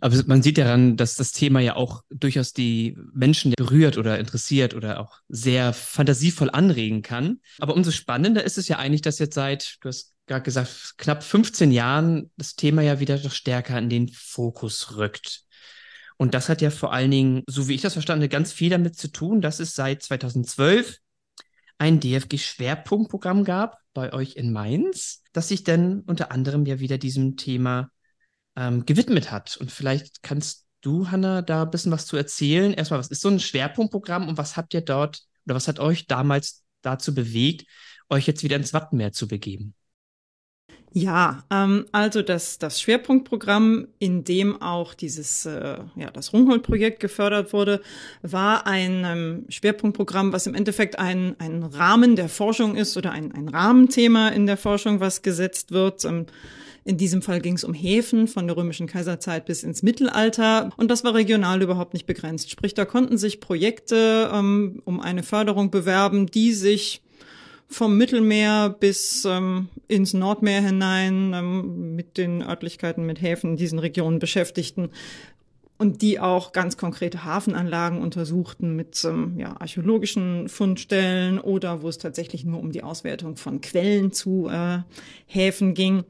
[SPEAKER 3] Aber man sieht daran, dass das Thema ja auch durchaus die Menschen berührt oder interessiert oder auch sehr fantasievoll anregen kann. Aber umso spannender ist es ja eigentlich, dass jetzt seit, du hast gerade gesagt, knapp 15 Jahren das Thema ja wieder doch stärker in den Fokus rückt. Und das hat ja vor allen Dingen, so wie ich das verstanden ganz viel damit zu tun, dass es seit 2012 ein DFG-Schwerpunktprogramm gab bei euch in Mainz, das sich dann unter anderem ja wieder diesem Thema ähm, gewidmet hat. Und vielleicht kannst du, Hanna, da ein bisschen was zu erzählen. Erstmal, was ist so ein Schwerpunktprogramm und was habt ihr dort oder was hat euch damals dazu bewegt, euch jetzt wieder ins Wattenmeer zu begeben?
[SPEAKER 1] Ja, ähm, also das, das Schwerpunktprogramm, in dem auch dieses, äh, ja, das Rungholt-Projekt gefördert wurde, war ein ähm, Schwerpunktprogramm, was im Endeffekt ein, ein Rahmen der Forschung ist oder ein, ein Rahmenthema in der Forschung, was gesetzt wird. Ähm, in diesem Fall ging es um Häfen von der römischen Kaiserzeit bis ins Mittelalter. Und das war regional überhaupt nicht begrenzt. Sprich, da konnten sich Projekte ähm, um eine Förderung bewerben, die sich vom Mittelmeer bis ähm, ins Nordmeer hinein ähm, mit den Örtlichkeiten, mit Häfen in diesen Regionen beschäftigten und die auch ganz konkrete Hafenanlagen untersuchten mit ähm, ja, archäologischen Fundstellen oder wo es tatsächlich nur um die Auswertung von Quellen zu äh, Häfen ging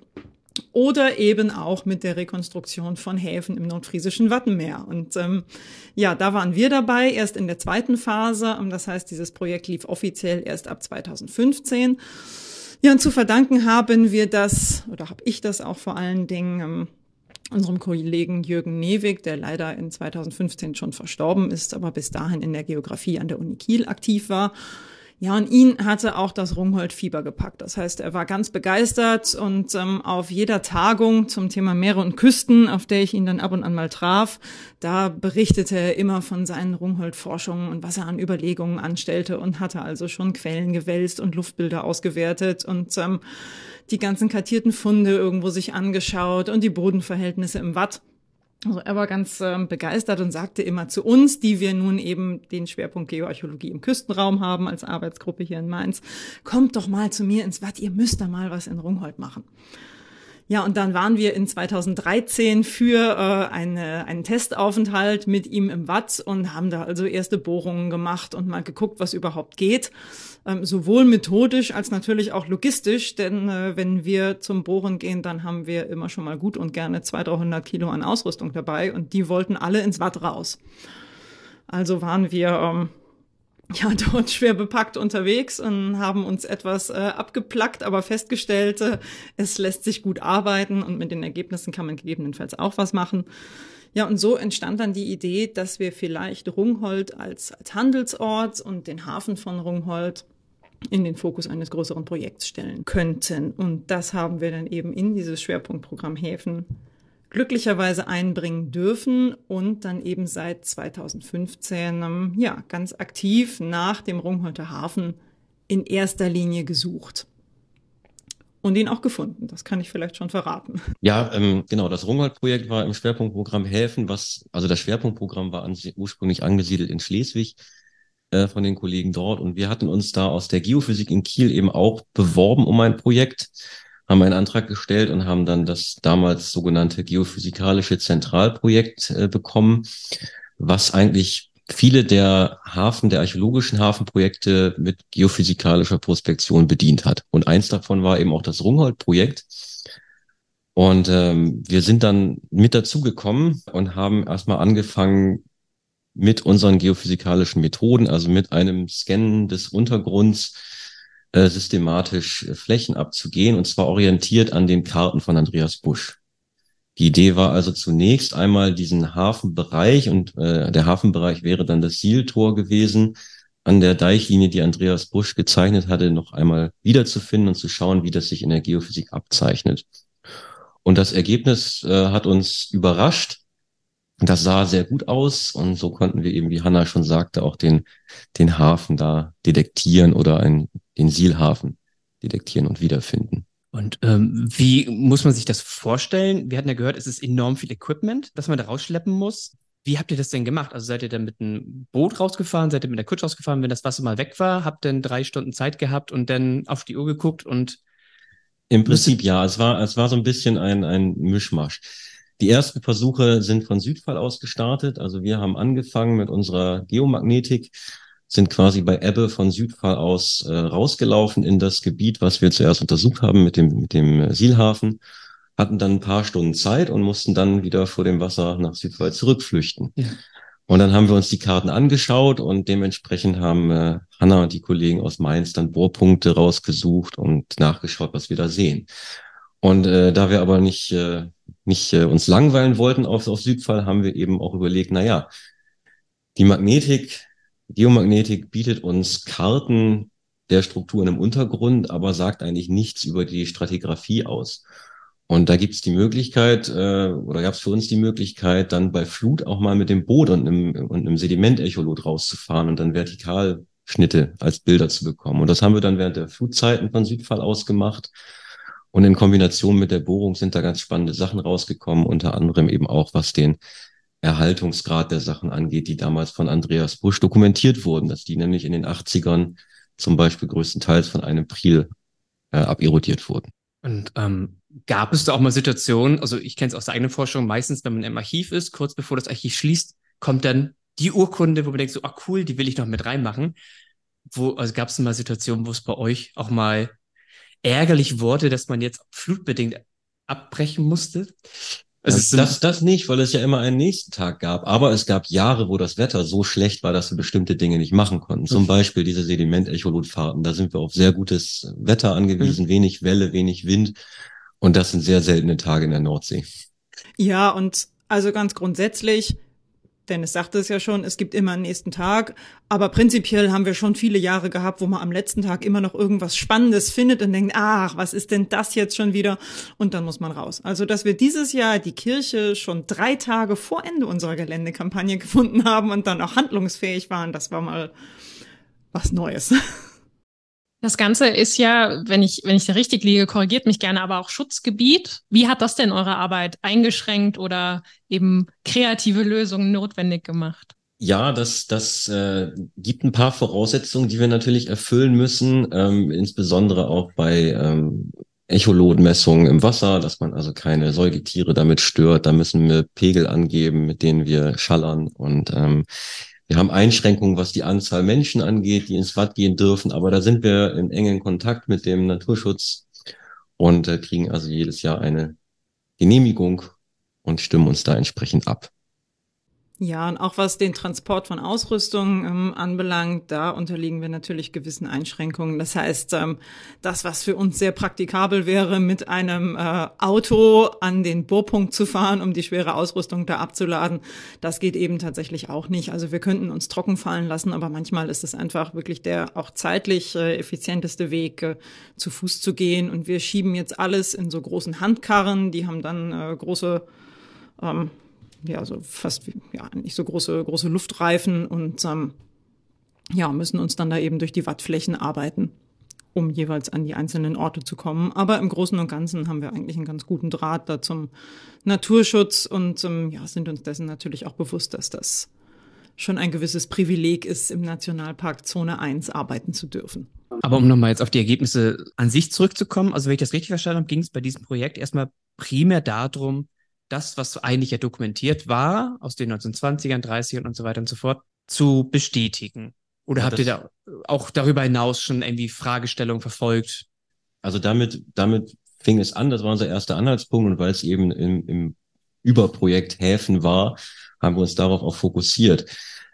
[SPEAKER 1] oder eben auch mit der Rekonstruktion von Häfen im nordfriesischen Wattenmeer. Und ähm, ja, da waren wir dabei, erst in der zweiten Phase. Das heißt, dieses Projekt lief offiziell erst ab 2015. Ja, und zu verdanken haben wir das, oder habe ich das auch vor allen Dingen ähm, unserem Kollegen Jürgen Newig, der leider in 2015 schon verstorben ist, aber bis dahin in der Geografie an der Uni Kiel aktiv war. Ja, und ihn hatte auch das Rungholt-Fieber gepackt. Das heißt, er war ganz begeistert und ähm, auf jeder Tagung zum Thema Meere und Küsten, auf der ich ihn dann ab und an mal traf, da berichtete er immer von seinen Rungholt-Forschungen und was er an Überlegungen anstellte und hatte also schon Quellen gewälzt und Luftbilder ausgewertet und ähm, die ganzen kartierten Funde irgendwo sich angeschaut und die Bodenverhältnisse im Watt. Also er war ganz äh, begeistert und sagte immer zu uns, die wir nun eben den Schwerpunkt Geoarchäologie im Küstenraum haben als Arbeitsgruppe hier in Mainz, kommt doch mal zu mir ins Watt, ihr müsst da mal was in Rungholt machen. Ja, und dann waren wir in 2013 für äh, eine, einen Testaufenthalt mit ihm im Watt und haben da also erste Bohrungen gemacht und mal geguckt, was überhaupt geht. Ähm, sowohl methodisch als natürlich auch logistisch, denn äh, wenn wir zum Bohren gehen, dann haben wir immer schon mal gut und gerne 200, 300 Kilo an Ausrüstung dabei und die wollten alle ins Watt raus. Also waren wir ähm, ja, dort schwer bepackt unterwegs und haben uns etwas äh, abgeplackt, aber festgestellt, äh, es lässt sich gut arbeiten und mit den Ergebnissen kann man gegebenenfalls auch was machen. Ja, und so entstand dann die Idee, dass wir vielleicht Rungholt als, als Handelsort und den Hafen von Rungholt in den Fokus eines größeren Projekts stellen könnten. Und das haben wir dann eben in dieses Schwerpunktprogramm Häfen glücklicherweise einbringen dürfen und dann eben seit 2015 ähm, ja ganz aktiv nach dem Rungholter Hafen in erster Linie gesucht und ihn auch gefunden. Das kann ich vielleicht schon verraten.
[SPEAKER 7] Ja, ähm, genau. Das Rungholt-Projekt war im Schwerpunktprogramm Häfen, was also das Schwerpunktprogramm war an, ursprünglich angesiedelt in Schleswig äh, von den Kollegen dort und wir hatten uns da aus der Geophysik in Kiel eben auch beworben um ein Projekt haben einen Antrag gestellt und haben dann das damals sogenannte geophysikalische Zentralprojekt äh, bekommen, was eigentlich viele der Hafen, der archäologischen Hafenprojekte mit geophysikalischer Prospektion bedient hat. Und eins davon war eben auch das Rungholt-Projekt. Und ähm, wir sind dann mit dazu gekommen und haben erstmal angefangen mit unseren geophysikalischen Methoden, also mit einem Scannen des Untergrunds, äh, systematisch äh, Flächen abzugehen und zwar orientiert an den Karten von Andreas Busch. Die Idee war also zunächst einmal diesen Hafenbereich und äh, der Hafenbereich wäre dann das Sieltor gewesen, an der Deichlinie, die Andreas Busch gezeichnet hatte, noch einmal wiederzufinden und zu schauen, wie das sich in der Geophysik abzeichnet. Und das Ergebnis äh, hat uns überrascht. Das sah sehr gut aus und so konnten wir eben, wie Hanna schon sagte, auch den, den Hafen da detektieren oder ein, den Sielhafen detektieren und wiederfinden.
[SPEAKER 3] Und ähm, wie muss man sich das vorstellen? Wir hatten ja gehört, es ist enorm viel Equipment, das man da rausschleppen muss. Wie habt ihr das denn gemacht? Also seid ihr dann mit einem Boot rausgefahren, seid ihr mit der Kutsche rausgefahren, wenn das Wasser mal weg war, habt dann drei Stunden Zeit gehabt und dann auf die Uhr geguckt und
[SPEAKER 7] im Prinzip ja, es war, es war so ein bisschen ein, ein Mischmasch. Die ersten Versuche sind von Südfall aus gestartet. Also wir haben angefangen mit unserer Geomagnetik, sind quasi bei Ebbe von Südfall aus äh, rausgelaufen in das Gebiet, was wir zuerst untersucht haben mit dem, mit dem Sielhafen, hatten dann ein paar Stunden Zeit und mussten dann wieder vor dem Wasser nach Südfall zurückflüchten. Ja. Und dann haben wir uns die Karten angeschaut und dementsprechend haben äh, Hanna und die Kollegen aus Mainz dann Bohrpunkte rausgesucht und nachgeschaut, was wir da sehen. Und äh, da wir aber nicht, äh, nicht äh, uns langweilen wollten auf, auf Südfall, haben wir eben auch überlegt, na ja, die Magnetik, Geomagnetik bietet uns Karten der Strukturen im Untergrund, aber sagt eigentlich nichts über die Stratigraphie aus. Und da gibt es die Möglichkeit, äh, oder gab es für uns die Möglichkeit, dann bei Flut auch mal mit dem Boot und einem, und einem Sedimentecholot rauszufahren und dann Vertikalschnitte als Bilder zu bekommen. Und das haben wir dann während der Flutzeiten von Südfall aus gemacht. Und in Kombination mit der Bohrung sind da ganz spannende Sachen rausgekommen, unter anderem eben auch, was den Erhaltungsgrad der Sachen angeht, die damals von Andreas Busch dokumentiert wurden, dass die nämlich in den 80ern zum Beispiel größtenteils von einem Priel äh, aberodiert wurden.
[SPEAKER 3] Und ähm, Gab es da auch mal Situationen, also ich kenne es aus der eigenen Forschung, meistens, wenn man im Archiv ist, kurz bevor das Archiv schließt, kommt dann die Urkunde, wo man denkt, so, ah cool, die will ich noch mit reinmachen. Wo, also gab es mal Situationen, wo es bei euch auch mal ärgerlich wurde, dass man jetzt flutbedingt abbrechen musste?
[SPEAKER 7] Also das, das nicht, weil es ja immer einen nächsten Tag gab. Aber es gab Jahre, wo das Wetter so schlecht war, dass wir bestimmte Dinge nicht machen konnten. Zum Beispiel diese Sediment-Echolotfahrten. Da sind wir auf sehr gutes Wetter angewiesen, mhm. wenig Welle, wenig Wind. Und das sind sehr seltene Tage in der Nordsee.
[SPEAKER 1] Ja, und also ganz grundsätzlich, Dennis sagte es ja schon, es gibt immer einen nächsten Tag. Aber prinzipiell haben wir schon viele Jahre gehabt, wo man am letzten Tag immer noch irgendwas Spannendes findet und denkt, ach, was ist denn das jetzt schon wieder? Und dann muss man raus. Also, dass wir dieses Jahr die Kirche schon drei Tage vor Ende unserer Geländekampagne gefunden haben und dann auch handlungsfähig waren, das war mal was Neues.
[SPEAKER 4] Das Ganze ist ja, wenn ich, wenn ich da richtig liege, korrigiert mich gerne, aber auch Schutzgebiet. Wie hat das denn eure Arbeit eingeschränkt oder eben kreative Lösungen notwendig gemacht?
[SPEAKER 7] Ja, das, das äh, gibt ein paar Voraussetzungen, die wir natürlich erfüllen müssen, ähm, insbesondere auch bei ähm, Echolotmessungen im Wasser, dass man also keine Säugetiere damit stört. Da müssen wir Pegel angeben, mit denen wir schallern und ähm, wir haben Einschränkungen, was die Anzahl Menschen angeht, die ins Watt gehen dürfen, aber da sind wir in engen Kontakt mit dem Naturschutz und äh, kriegen also jedes Jahr eine Genehmigung und stimmen uns da entsprechend ab.
[SPEAKER 1] Ja, und auch was den Transport von Ausrüstung ähm, anbelangt, da unterliegen wir natürlich gewissen Einschränkungen. Das heißt, ähm, das, was für uns sehr praktikabel wäre, mit einem äh, Auto an den Bohrpunkt zu fahren, um die schwere Ausrüstung da abzuladen, das geht eben tatsächlich auch nicht. Also wir könnten uns trocken fallen lassen, aber manchmal ist es einfach wirklich der auch zeitlich äh, effizienteste Weg, äh, zu Fuß zu gehen. Und wir schieben jetzt alles in so großen Handkarren, die haben dann äh, große ähm, ja, so fast ja, nicht so große, große Luftreifen und ähm, ja, müssen uns dann da eben durch die Wattflächen arbeiten, um jeweils an die einzelnen Orte zu kommen. Aber im Großen und Ganzen haben wir eigentlich einen ganz guten Draht da zum Naturschutz und ähm, ja, sind uns dessen natürlich auch bewusst, dass das schon ein gewisses Privileg ist, im Nationalpark Zone 1 arbeiten zu dürfen.
[SPEAKER 3] Aber um nochmal jetzt auf die Ergebnisse an sich zurückzukommen, also wenn ich das richtig verstanden habe, ging es bei diesem Projekt erstmal primär darum, das, was eigentlich ja dokumentiert war, aus den 1920ern, 30ern und so weiter und so fort, zu bestätigen? Oder ja, habt ihr da auch darüber hinaus schon irgendwie Fragestellungen verfolgt?
[SPEAKER 7] Also damit, damit fing es an, das war unser erster Anhaltspunkt und weil es eben im, im Überprojekt Häfen war, haben wir uns darauf auch fokussiert.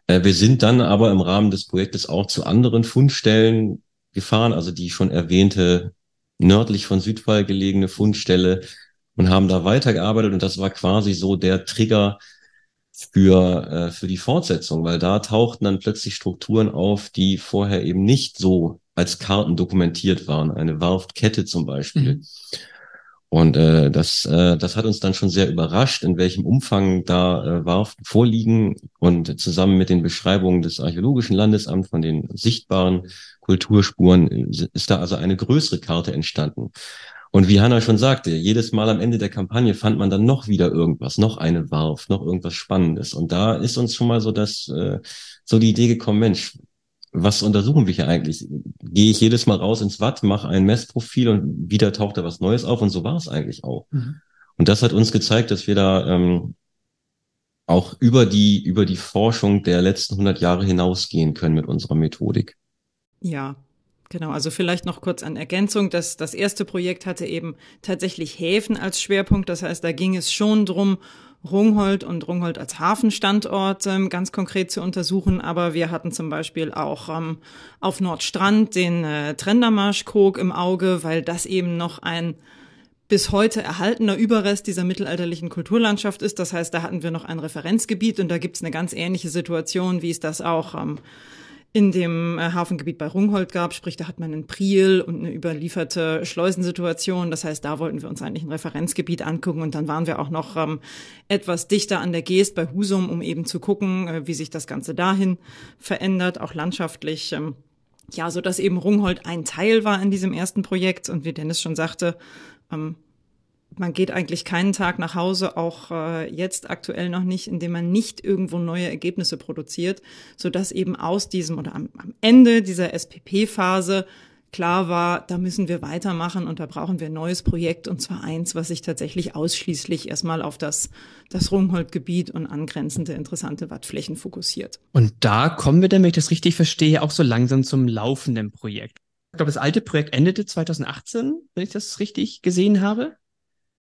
[SPEAKER 7] Äh, wir sind dann aber im Rahmen des Projektes auch zu anderen Fundstellen gefahren, also die schon erwähnte nördlich von Südfall gelegene Fundstelle und haben da weitergearbeitet und das war quasi so der Trigger für, äh, für die Fortsetzung, weil da tauchten dann plötzlich Strukturen auf, die vorher eben nicht so als Karten dokumentiert waren. Eine Warftkette zum Beispiel. Mhm. Und äh, das, äh, das hat uns dann schon sehr überrascht, in welchem Umfang da äh, Warften vorliegen. Und zusammen mit den Beschreibungen des Archäologischen Landesamts von den sichtbaren Kulturspuren äh, ist da also eine größere Karte entstanden. Und wie Hanna schon sagte, jedes Mal am Ende der Kampagne fand man dann noch wieder irgendwas, noch eine Warf, noch irgendwas Spannendes. Und da ist uns schon mal so das, äh, so die Idee gekommen, Mensch, was untersuchen wir hier eigentlich? Gehe ich jedes Mal raus ins Watt, mache ein Messprofil und wieder taucht da was Neues auf und so war es eigentlich auch. Mhm. Und das hat uns gezeigt, dass wir da ähm, auch über die, über die Forschung der letzten 100 Jahre hinausgehen können mit unserer Methodik.
[SPEAKER 1] Ja, Genau, also vielleicht noch kurz an Ergänzung. Das, das erste Projekt hatte eben tatsächlich Häfen als Schwerpunkt. Das heißt, da ging es schon drum, Rungholt und Rungholt als Hafenstandort ähm, ganz konkret zu untersuchen. Aber wir hatten zum Beispiel auch ähm, auf Nordstrand den äh, Trendermarschkrog im Auge, weil das eben noch ein bis heute erhaltener Überrest dieser mittelalterlichen Kulturlandschaft ist. Das heißt, da hatten wir noch ein Referenzgebiet und da gibt es eine ganz ähnliche Situation, wie es das auch ähm, in dem äh, Hafengebiet bei Rungholt gab. Sprich, da hat man einen Priel und eine überlieferte Schleusensituation. Das heißt, da wollten wir uns eigentlich ein Referenzgebiet angucken und dann waren wir auch noch ähm, etwas dichter an der Geest bei Husum, um eben zu gucken, äh, wie sich das Ganze dahin verändert, auch landschaftlich. Ähm, ja, so dass eben Rungholt ein Teil war in diesem ersten Projekt und wie Dennis schon sagte, ähm, man geht eigentlich keinen Tag nach Hause, auch äh, jetzt aktuell noch nicht, indem man nicht irgendwo neue Ergebnisse produziert, so dass eben aus diesem oder am, am Ende dieser SPP-Phase klar war, da müssen wir weitermachen und da brauchen wir ein neues Projekt und zwar eins, was sich tatsächlich ausschließlich erstmal auf das, das Rungholt-Gebiet und angrenzende interessante Wattflächen fokussiert.
[SPEAKER 3] Und da kommen wir dann, wenn ich das richtig verstehe, auch so langsam zum laufenden Projekt. Ich glaube, das alte Projekt endete 2018, wenn ich das richtig gesehen habe.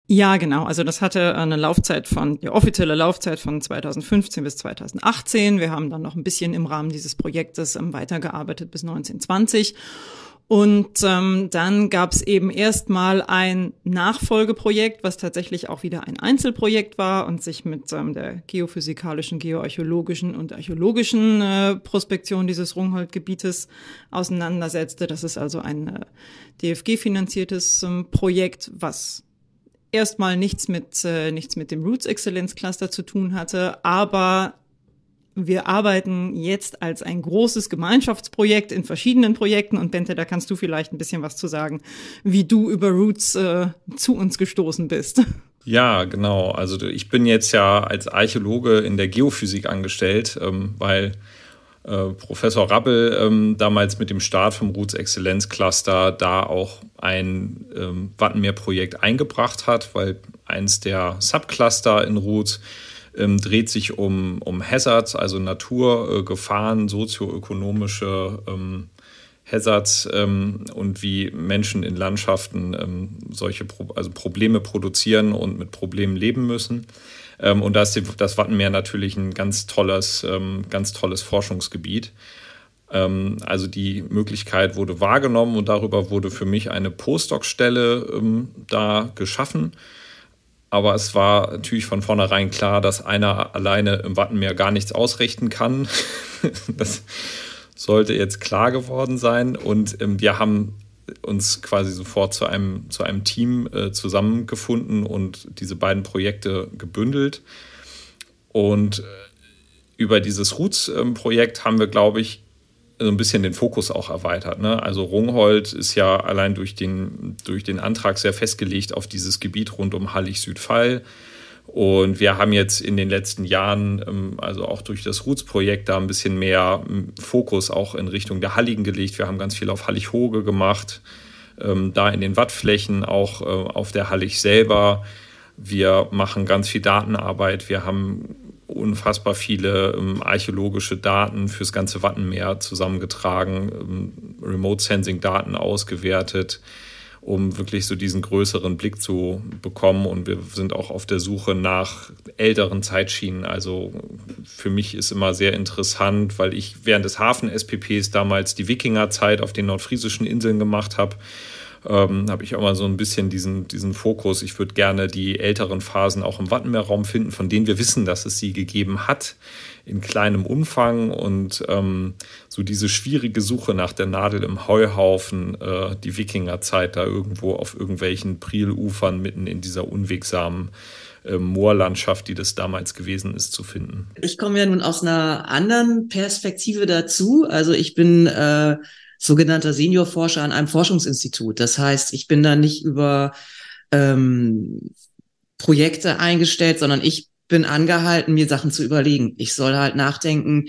[SPEAKER 1] Ja, genau. Also das hatte eine Laufzeit von, die offizielle Laufzeit von 2015 bis 2018. Wir haben dann noch ein bisschen im Rahmen dieses Projektes ähm, weitergearbeitet bis 1920. Und ähm, dann gab es eben erstmal ein Nachfolgeprojekt, was tatsächlich auch wieder ein Einzelprojekt war und sich mit ähm, der geophysikalischen, geoarchäologischen und archäologischen äh, Prospektion dieses Rungholt-Gebietes auseinandersetzte. Das ist also ein äh, DFG-finanziertes ähm, Projekt, was erstmal nichts mit, äh, nichts mit dem Roots Excellence Cluster zu tun hatte, aber wir arbeiten jetzt als ein großes Gemeinschaftsprojekt in verschiedenen Projekten und Bente, da kannst du vielleicht ein bisschen was zu sagen, wie du über Roots äh, zu uns gestoßen bist.
[SPEAKER 5] Ja, genau. Also ich bin jetzt ja als Archäologe in der Geophysik angestellt, ähm, weil äh, Professor Rappel ähm, damals mit dem Start vom Roots Exzellenz Cluster da auch ein ähm, Wattenmeer-Projekt eingebracht hat, weil eins der Subcluster in Roots ähm, dreht sich um, um Hazards, also Naturgefahren, äh, sozioökonomische ähm, Hazards ähm, und wie Menschen in Landschaften ähm, solche Pro also Probleme produzieren und mit Problemen leben müssen. Ähm, und da ist das Wattenmeer natürlich ein ganz tolles, ähm, ganz tolles Forschungsgebiet. Ähm, also die Möglichkeit wurde wahrgenommen und darüber wurde für mich eine Postdoc-Stelle da geschaffen. Aber es war natürlich von vornherein klar, dass einer alleine im Wattenmeer gar nichts ausrichten kann. das sollte jetzt klar geworden sein. Und wir haben uns quasi sofort zu einem, zu einem Team äh, zusammengefunden und diese beiden Projekte gebündelt. Und äh, über dieses Roots-Projekt ähm, haben wir, glaube ich, so ein bisschen den Fokus auch erweitert. Ne? Also Rungholt ist ja allein durch den, durch den Antrag sehr festgelegt auf dieses Gebiet rund um Hallig-Südfall. Und wir haben jetzt in den letzten Jahren, ähm, also auch durch das Roots-Projekt, da ein bisschen mehr ähm, Fokus auch in Richtung der Halligen gelegt. Wir haben ganz viel auf Hallig-Hoge gemacht, ähm, da in den Wattflächen, auch äh, auf der Hallig selber. Wir machen ganz viel Datenarbeit. Wir haben unfassbar viele archäologische Daten fürs ganze Wattenmeer zusammengetragen, Remote-Sensing-Daten ausgewertet um wirklich so diesen größeren Blick zu bekommen. Und wir sind auch auf der Suche nach älteren Zeitschienen. Also für mich ist immer sehr interessant, weil ich während des Hafen-SPPs damals die Wikingerzeit auf den nordfriesischen Inseln gemacht habe ähm, habe ich auch mal so ein bisschen diesen, diesen Fokus. Ich würde gerne die älteren Phasen auch im Wattenmeerraum finden, von denen wir wissen, dass es sie gegeben hat, in kleinem Umfang. Und ähm, so diese schwierige Suche nach der Nadel im Heuhaufen, äh, die Wikingerzeit da irgendwo auf irgendwelchen Prielufern mitten in dieser unwegsamen äh, Moorlandschaft, die das damals gewesen ist, zu finden.
[SPEAKER 6] Ich komme ja nun aus einer anderen Perspektive dazu. Also ich bin äh, sogenannter Seniorforscher an einem Forschungsinstitut. Das heißt, ich bin da nicht über ähm, Projekte eingestellt, sondern ich bin angehalten, mir Sachen zu überlegen. Ich soll halt nachdenken,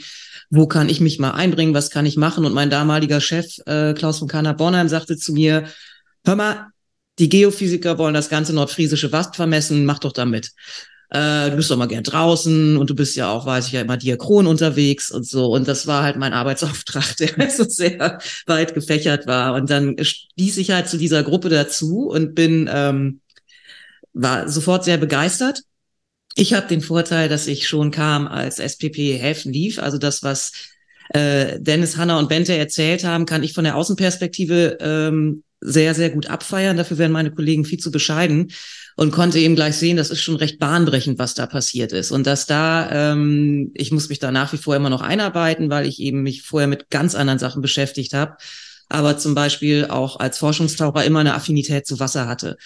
[SPEAKER 6] wo kann ich mich mal einbringen, was kann ich machen. Und mein damaliger Chef, äh, Klaus von Kahner Bornheim, sagte zu mir, hör mal, die Geophysiker wollen das ganze nordfriesische Watt vermessen, mach doch damit. Äh, du bist doch mal gern draußen und du bist ja auch, weiß ich ja, immer diachron unterwegs und so. Und das war halt mein Arbeitsauftrag, der so sehr weit gefächert war. Und dann stieß ich halt zu dieser Gruppe dazu und bin, ähm, war sofort sehr begeistert. Ich habe den Vorteil, dass ich schon kam, als SPP Häfen lief. Also das, was äh, Dennis, Hanna und Bente erzählt haben, kann ich von der Außenperspektive ähm, sehr, sehr gut abfeiern. Dafür wären meine Kollegen viel zu bescheiden und konnte eben gleich sehen, das ist schon recht bahnbrechend, was da passiert ist. Und dass da, ähm, ich muss mich da nach wie vor immer noch einarbeiten, weil ich eben mich vorher mit ganz anderen Sachen beschäftigt habe, aber zum Beispiel auch als Forschungstaucher immer eine Affinität zu Wasser hatte.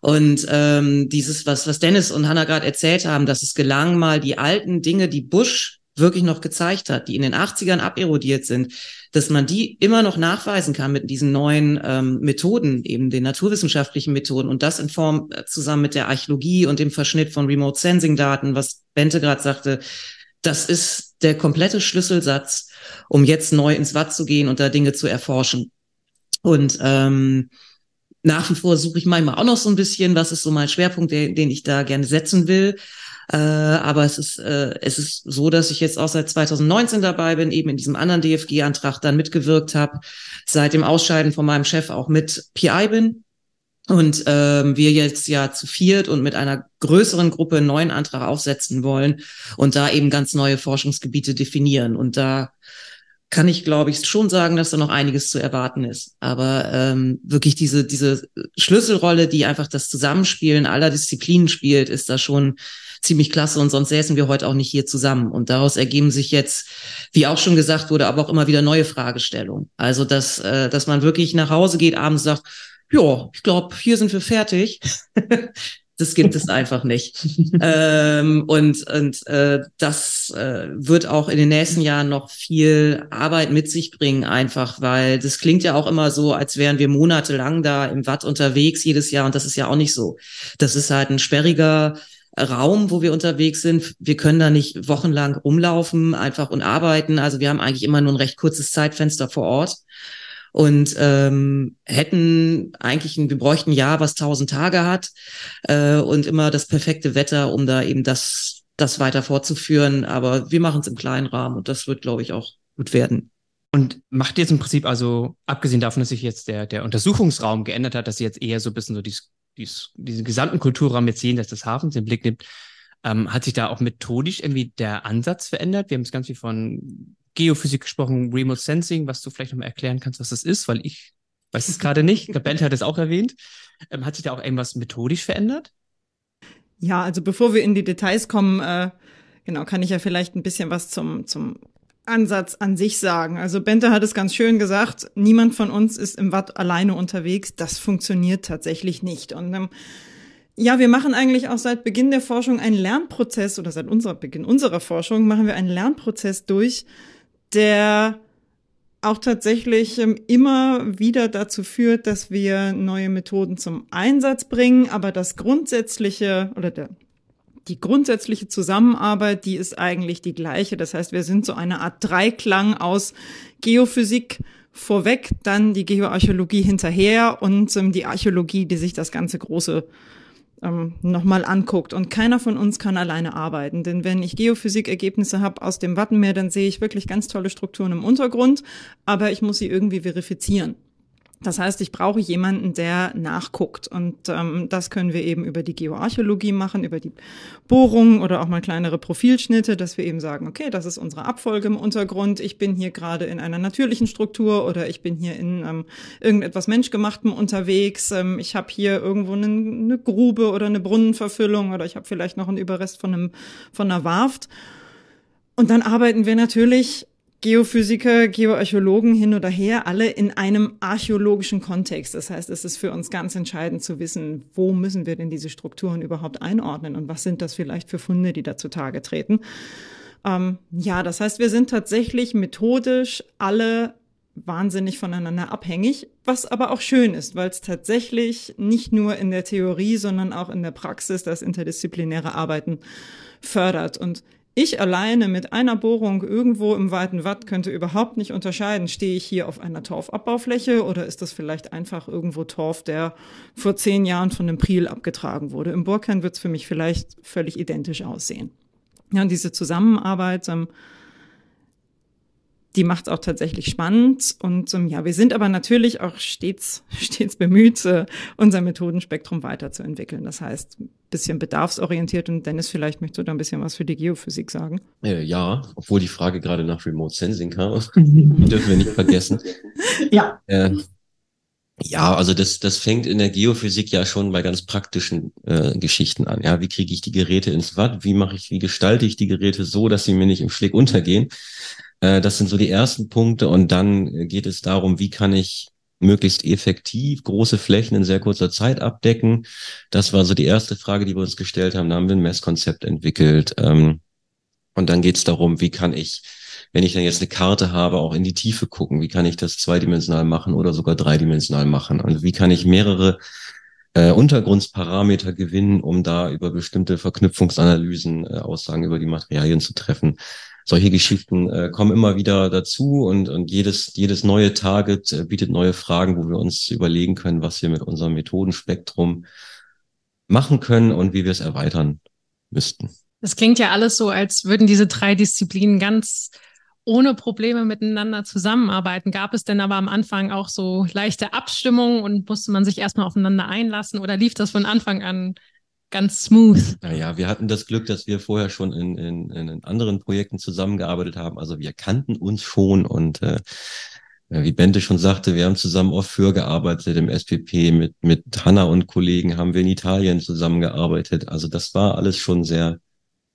[SPEAKER 6] Und ähm, dieses, was, was Dennis und Hannah gerade erzählt haben, dass es gelang, mal die alten Dinge, die Bush wirklich noch gezeigt hat, die in den 80ern aberodiert sind, dass man die immer noch nachweisen kann mit diesen neuen ähm, Methoden, eben den naturwissenschaftlichen Methoden und das in Form äh, zusammen mit der Archäologie und dem Verschnitt von Remote Sensing Daten, was Bente gerade sagte, das ist der komplette Schlüsselsatz, um jetzt neu ins Watt zu gehen und da Dinge zu erforschen. Und ähm, nach wie vor suche ich manchmal auch noch so ein bisschen, was ist so mein Schwerpunkt, den, den ich da gerne setzen will. Äh, aber es ist, äh, es ist so, dass ich jetzt auch seit 2019 dabei bin, eben in diesem anderen DFG-Antrag dann mitgewirkt habe, seit dem Ausscheiden von meinem Chef auch mit PI bin. Und ähm, wir jetzt ja zu viert und mit einer größeren Gruppe einen neuen Antrag aufsetzen wollen und da eben ganz neue Forschungsgebiete definieren. Und da kann ich, glaube ich, schon sagen, dass da noch einiges zu erwarten ist. Aber ähm, wirklich diese, diese Schlüsselrolle, die einfach das Zusammenspielen aller Disziplinen spielt, ist da schon ziemlich klasse und sonst säßen wir heute auch nicht hier zusammen. Und daraus ergeben sich jetzt, wie auch schon gesagt wurde, aber auch immer wieder neue Fragestellungen. Also, dass, äh, dass man wirklich nach Hause geht, abends sagt, ja, ich glaube, hier sind wir fertig. Das gibt es einfach nicht. ähm, und und äh, das äh, wird auch in den nächsten Jahren noch viel Arbeit mit sich bringen, einfach, weil das klingt ja auch immer so, als wären wir monatelang da im Watt unterwegs jedes Jahr und das ist ja auch nicht so. Das ist halt ein sperriger Raum, wo wir unterwegs sind. Wir können da nicht wochenlang rumlaufen einfach und arbeiten. Also wir haben eigentlich immer nur ein recht kurzes Zeitfenster vor Ort und ähm, hätten eigentlich ein, wir bräuchten ein Jahr, was tausend Tage hat äh, und immer das perfekte Wetter, um da eben das, das weiter fortzuführen. Aber wir machen es im kleinen Rahmen und das wird, glaube ich, auch gut werden.
[SPEAKER 3] Und macht jetzt im Prinzip also, abgesehen davon, dass sich jetzt der, der Untersuchungsraum geändert hat, dass sie jetzt eher so ein bisschen so dies dies, diesen gesamten Kulturraum jetzt sehen, dass das Hafens den Blick nimmt, ähm, hat sich da auch methodisch irgendwie der Ansatz verändert? Wir haben es ganz viel von Geophysik gesprochen, Remote Sensing, was du vielleicht noch mal erklären kannst, was das ist, weil ich weiß es gerade nicht. Der Bent hat es auch erwähnt. Ähm, hat sich da auch irgendwas methodisch verändert?
[SPEAKER 1] Ja, also bevor wir in die Details kommen, äh, genau, kann ich ja vielleicht ein bisschen was zum, zum Ansatz an sich sagen. Also Bente hat es ganz schön gesagt, niemand von uns ist im Watt alleine unterwegs. Das funktioniert tatsächlich nicht. Und ähm, ja, wir machen eigentlich auch seit Beginn der Forschung einen Lernprozess oder seit unserer Beginn unserer Forschung machen wir einen Lernprozess durch, der auch tatsächlich ähm, immer wieder dazu führt, dass wir neue Methoden zum Einsatz bringen, aber das grundsätzliche oder der die grundsätzliche Zusammenarbeit, die ist eigentlich die gleiche. Das heißt, wir sind so eine Art Dreiklang aus Geophysik vorweg, dann die Geoarchäologie hinterher und ähm, die Archäologie, die sich das ganze große ähm, nochmal anguckt. Und keiner von uns kann alleine arbeiten. Denn wenn ich Geophysikergebnisse habe aus dem Wattenmeer, dann sehe ich wirklich ganz tolle Strukturen im Untergrund, aber ich muss sie irgendwie verifizieren. Das heißt, ich brauche jemanden, der nachguckt. Und ähm, das können wir eben über die Geoarchäologie machen, über die Bohrungen oder auch mal kleinere Profilschnitte, dass wir eben sagen, okay, das ist unsere Abfolge im Untergrund. Ich bin hier gerade in einer natürlichen Struktur oder ich bin hier in ähm, irgendetwas Menschgemachtem unterwegs. Ähm, ich habe hier irgendwo eine, eine Grube oder eine Brunnenverfüllung oder ich habe vielleicht noch einen Überrest von, einem, von einer Warft. Und dann arbeiten wir natürlich Geophysiker, Geoarchäologen hin oder her, alle in einem archäologischen Kontext. Das heißt, es ist für uns ganz entscheidend zu wissen, wo müssen wir denn diese Strukturen überhaupt einordnen und was sind das vielleicht für Funde, die da zutage treten. Ähm, ja, das heißt, wir sind tatsächlich methodisch alle wahnsinnig voneinander abhängig, was aber auch schön ist, weil es tatsächlich nicht nur in der Theorie, sondern auch in der Praxis das interdisziplinäre Arbeiten fördert. Und Ich alleine mit einer Bohrung irgendwo im weiten Watt könnte überhaupt nicht unterscheiden, stehe ich hier auf einer Torfabbaufläche oder ist das vielleicht einfach irgendwo Torf, der vor zehn Jahren von einem Priel abgetragen wurde. Im Bohrkern wird es für mich vielleicht völlig identisch aussehen. Ja, und diese Zusammenarbeit ähm, die macht es auch tatsächlich spannend. Und ähm, ja, wir sind aber natürlich auch stets, stets bemüht, äh, unser Methodenspektrum weiterzuentwickeln. Das heißt, ein bisschen bedarfsorientiert. Und Dennis, vielleicht möchtest du da ein bisschen was für die Geophysik sagen.
[SPEAKER 7] Äh, ja, obwohl die Frage gerade nach Remote Sensing kam. dürfen wir nicht vergessen.
[SPEAKER 1] Ja.
[SPEAKER 7] Äh, ja, also das, das fängt in der Geophysik ja schon bei ganz praktischen äh, Geschichten an. Ja, wie kriege ich die Geräte ins Watt? Wie mache ich, wie gestalte ich die Geräte so, dass sie mir nicht im Schlick untergehen? Äh, das sind so die ersten Punkte. Und dann geht es darum, wie kann ich möglichst effektiv große Flächen in sehr kurzer Zeit abdecken. Das war so die erste Frage, die wir uns gestellt haben. Da haben wir ein Messkonzept entwickelt. Ähm, und dann geht es darum, wie kann ich, wenn ich dann jetzt eine Karte habe, auch in die Tiefe gucken. Wie kann ich das zweidimensional machen oder sogar dreidimensional machen? Also wie kann ich mehrere äh, Untergrundsparameter gewinnen, um da über bestimmte Verknüpfungsanalysen äh, Aussagen über die Materialien zu treffen solche Geschichten äh, kommen immer wieder dazu und, und jedes, jedes neue Target äh, bietet neue Fragen, wo wir uns überlegen können, was wir mit unserem Methodenspektrum machen können und wie wir es erweitern müssten.
[SPEAKER 4] Das klingt ja alles so, als würden diese drei Disziplinen ganz ohne Probleme miteinander zusammenarbeiten. Gab es denn aber am Anfang auch so leichte Abstimmungen und musste man sich erstmal aufeinander einlassen oder lief das von Anfang an ganz smooth.
[SPEAKER 7] Naja, wir hatten das Glück, dass wir vorher schon in, in, in anderen Projekten zusammengearbeitet haben. Also wir kannten uns schon und äh, wie Bente schon sagte, wir haben zusammen oft für gearbeitet im SPP. Mit, mit Hanna und Kollegen haben wir in Italien zusammengearbeitet. Also das war alles schon sehr,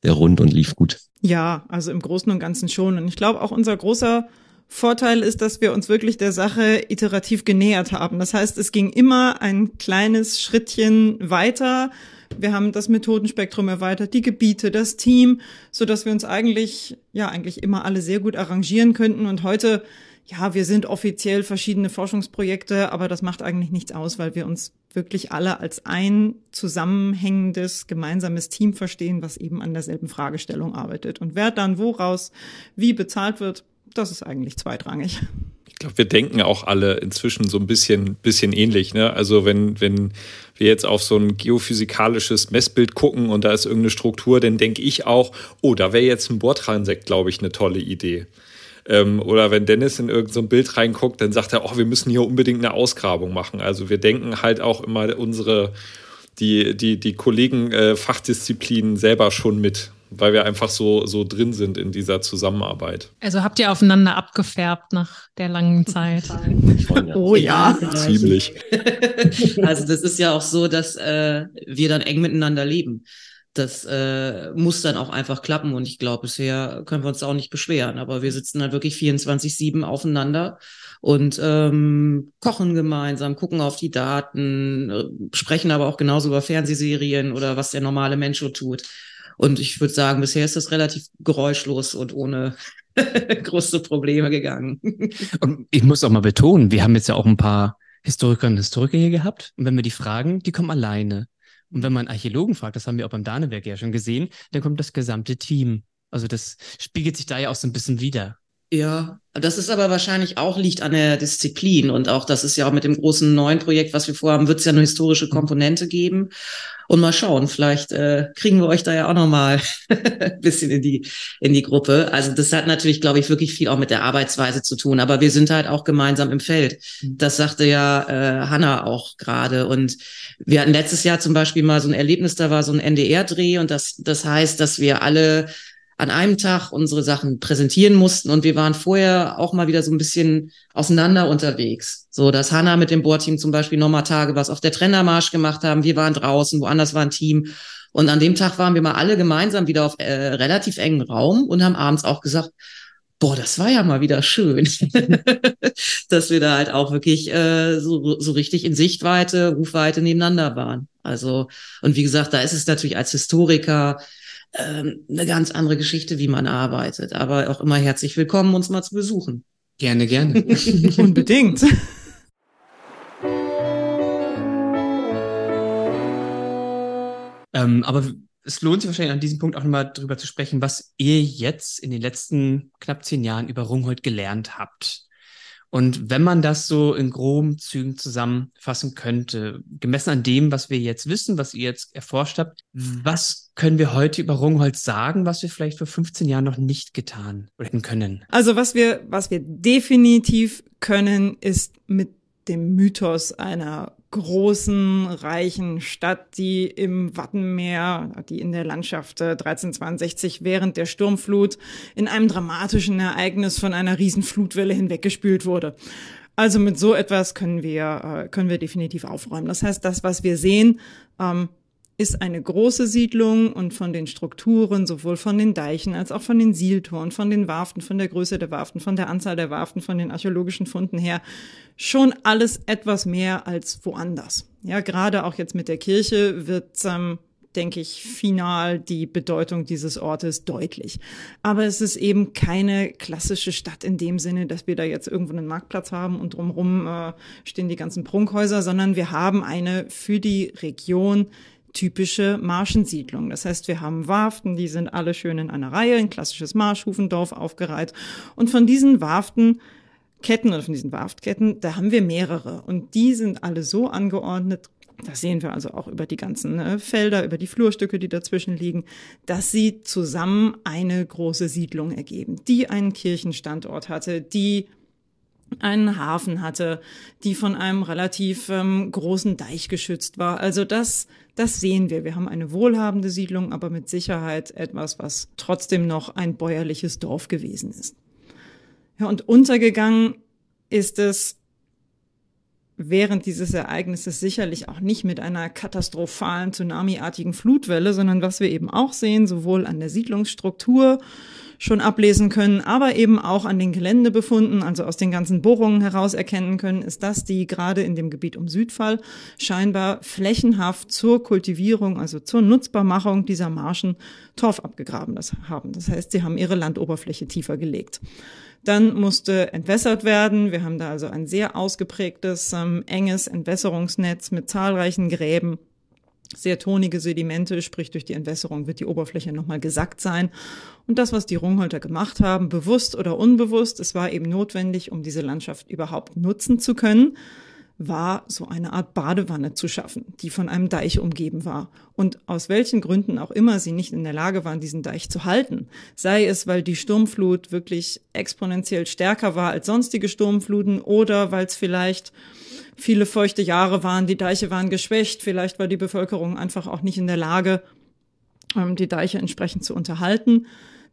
[SPEAKER 7] sehr rund und lief gut.
[SPEAKER 1] Ja, also im Großen und Ganzen schon. Und ich glaube auch unser großer Vorteil ist, dass wir uns wirklich der Sache iterativ genähert haben. Das heißt, es ging immer ein kleines Schrittchen weiter wir haben das Methodenspektrum erweitert, die Gebiete, das Team, so dass wir uns eigentlich, ja, eigentlich immer alle sehr gut arrangieren könnten. Und heute, ja, wir sind offiziell verschiedene Forschungsprojekte, aber das macht eigentlich nichts aus, weil wir uns wirklich alle als ein zusammenhängendes, gemeinsames Team verstehen, was eben an derselben Fragestellung arbeitet. Und wer dann woraus wie bezahlt wird, das ist eigentlich zweitrangig
[SPEAKER 5] glaube, wir denken auch alle inzwischen so ein bisschen, bisschen ähnlich. Ne? Also wenn, wenn wir jetzt auf so ein geophysikalisches Messbild gucken und da ist irgendeine Struktur, dann denke ich auch, oh, da wäre jetzt ein Bordtranssekt, glaube ich, eine tolle Idee. Ähm, oder wenn Dennis in irgendein so Bild reinguckt, dann sagt er, oh, wir müssen hier unbedingt eine Ausgrabung machen. Also wir denken halt auch immer unsere, die, die, die Kollegen äh, Fachdisziplinen selber schon mit weil wir einfach so, so drin sind in dieser Zusammenarbeit.
[SPEAKER 4] Also habt ihr aufeinander abgefärbt nach der langen Zeit?
[SPEAKER 1] oh ja.
[SPEAKER 5] Ziemlich.
[SPEAKER 6] Also das ist ja auch so, dass äh, wir dann eng miteinander leben. Das äh, muss dann auch einfach klappen und ich glaube, bisher können wir uns auch nicht beschweren. Aber wir sitzen dann wirklich 24-7 aufeinander und ähm, kochen gemeinsam, gucken auf die Daten, äh, sprechen aber auch genauso über Fernsehserien oder was der normale Mensch so tut. Und ich würde sagen, bisher ist das relativ geräuschlos und ohne große Probleme gegangen.
[SPEAKER 3] Und ich muss auch mal betonen, wir haben jetzt ja auch ein paar Historikerinnen und Historiker hier gehabt. Und wenn wir die fragen, die kommen alleine. Und wenn man Archäologen fragt, das haben wir auch beim Danewerk ja schon gesehen, dann kommt das gesamte Team. Also das spiegelt sich da ja auch so ein bisschen wieder.
[SPEAKER 6] Ja, das ist aber wahrscheinlich auch liegt an der Disziplin und auch das ist ja auch mit dem großen neuen Projekt, was wir vorhaben, wird es ja eine historische Komponente geben. Und mal schauen, vielleicht äh, kriegen wir euch da ja auch noch mal ein bisschen in die in die Gruppe. Also das hat natürlich, glaube ich, wirklich viel auch mit der Arbeitsweise zu tun. Aber wir sind halt auch gemeinsam im Feld. Das sagte ja äh, Hanna auch gerade. Und wir hatten letztes Jahr zum Beispiel mal so ein Erlebnis, da war so ein NDR-Dreh und das das heißt, dass wir alle an einem Tag unsere Sachen präsentieren mussten und wir waren vorher auch mal wieder so ein bisschen auseinander unterwegs. So, dass Hanna mit dem Bohrteam zum Beispiel nochmal Tage was auf der Trennermarsch gemacht haben. Wir waren draußen, woanders war ein Team. Und an dem Tag waren wir mal alle gemeinsam wieder auf äh, relativ engen Raum und haben abends auch gesagt, boah, das war ja mal wieder schön, dass wir da halt auch wirklich äh, so, so richtig in Sichtweite, Rufweite nebeneinander waren. Also, und wie gesagt, da ist es natürlich als Historiker ähm, eine ganz andere Geschichte, wie man arbeitet. Aber auch immer herzlich willkommen, uns mal zu besuchen.
[SPEAKER 3] Gerne, gerne.
[SPEAKER 1] Unbedingt.
[SPEAKER 3] ähm, aber es lohnt sich wahrscheinlich an diesem Punkt auch nochmal drüber zu sprechen, was ihr jetzt in den letzten knapp zehn Jahren über Rungholt gelernt habt. Und wenn man das so in groben Zügen zusammenfassen könnte, gemessen an dem, was wir jetzt wissen, was ihr jetzt erforscht habt, was können wir heute über Rungholz sagen, was wir vielleicht vor 15 Jahren noch nicht getan hätten können?
[SPEAKER 1] Also was wir, was wir definitiv können, ist mit dem Mythos einer großen, reichen Stadt, die im Wattenmeer, die in der Landschaft 1362 äh, während der Sturmflut in einem dramatischen Ereignis von einer riesen Flutwelle hinweggespült wurde. Also mit so etwas können wir, äh, können wir definitiv aufräumen. Das heißt, das, was wir sehen, ähm, ist eine große Siedlung und von den Strukturen, sowohl von den Deichen als auch von den Sieltoren, von den Warften, von der Größe der Warften, von der Anzahl der Warften, von den archäologischen Funden her, schon alles etwas mehr als woanders. Ja, gerade auch jetzt mit der Kirche wird, ähm, denke ich, final die Bedeutung dieses Ortes deutlich. Aber es ist eben keine klassische Stadt in dem Sinne, dass wir da jetzt irgendwo einen Marktplatz haben und drumherum äh, stehen die ganzen Prunkhäuser, sondern wir haben eine für die Region typische Marschensiedlung. Das heißt, wir haben Warften, die sind alle schön in einer Reihe, ein klassisches Marschhufendorf aufgereiht. Und von diesen Warften Ketten oder von diesen Warftketten, da haben wir mehrere. Und die sind alle so angeordnet, das sehen wir also auch über die ganzen äh, Felder, über die Flurstücke, die dazwischen liegen, dass sie zusammen eine große Siedlung ergeben, die einen Kirchenstandort hatte, die einen Hafen hatte, die von einem relativ ähm, großen Deich geschützt war. Also das, das sehen wir. Wir haben eine wohlhabende Siedlung, aber mit Sicherheit etwas, was trotzdem noch ein bäuerliches Dorf gewesen ist. Ja, und untergegangen ist es während dieses Ereignisses sicherlich auch nicht mit einer katastrophalen tsunamiartigen Flutwelle, sondern was wir eben auch sehen, sowohl an der Siedlungsstruktur schon ablesen können, aber eben auch an den Geländebefunden, also aus den ganzen Bohrungen heraus erkennen können, ist, dass die gerade in dem Gebiet um Südfall scheinbar flächenhaft zur Kultivierung, also zur Nutzbarmachung dieser Marschen Torf abgegraben haben. Das heißt, sie haben ihre Landoberfläche tiefer gelegt. Dann musste entwässert werden. Wir haben da also ein sehr ausgeprägtes, ähm, enges Entwässerungsnetz mit zahlreichen Gräben sehr tonige Sedimente, sprich durch die Entwässerung wird die Oberfläche nochmal gesackt sein. Und das, was die Rungholter gemacht haben, bewusst oder unbewusst, es war eben notwendig, um diese Landschaft überhaupt nutzen zu können, war so eine Art Badewanne zu schaffen, die von einem Deich umgeben war. Und aus welchen Gründen auch immer sie nicht in der Lage waren, diesen Deich zu halten, sei es, weil die Sturmflut wirklich exponentiell stärker war als sonstige Sturmfluten oder weil es vielleicht viele feuchte Jahre waren, die Deiche waren geschwächt, vielleicht war die Bevölkerung einfach auch nicht in der Lage, ähm, die Deiche entsprechend zu unterhalten.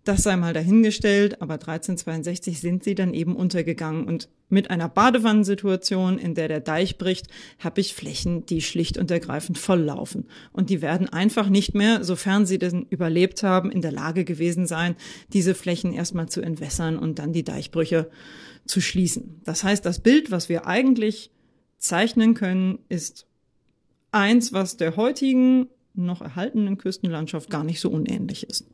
[SPEAKER 1] Das sei mal dahingestellt, aber 1362 sind sie dann eben untergegangen und mit einer Badewannensituation, in der der Deich bricht, habe ich Flächen, die schlicht und ergreifend volllaufen. Und die werden einfach nicht mehr, sofern sie denn überlebt haben, in der Lage gewesen sein, diese Flächen erstmal zu entwässern und dann die Deichbrüche zu schließen. Das heißt, das Bild, was wir eigentlich zeichnen können, ist eins, was der heutigen noch erhaltenen Küstenlandschaft gar nicht so unähnlich ist.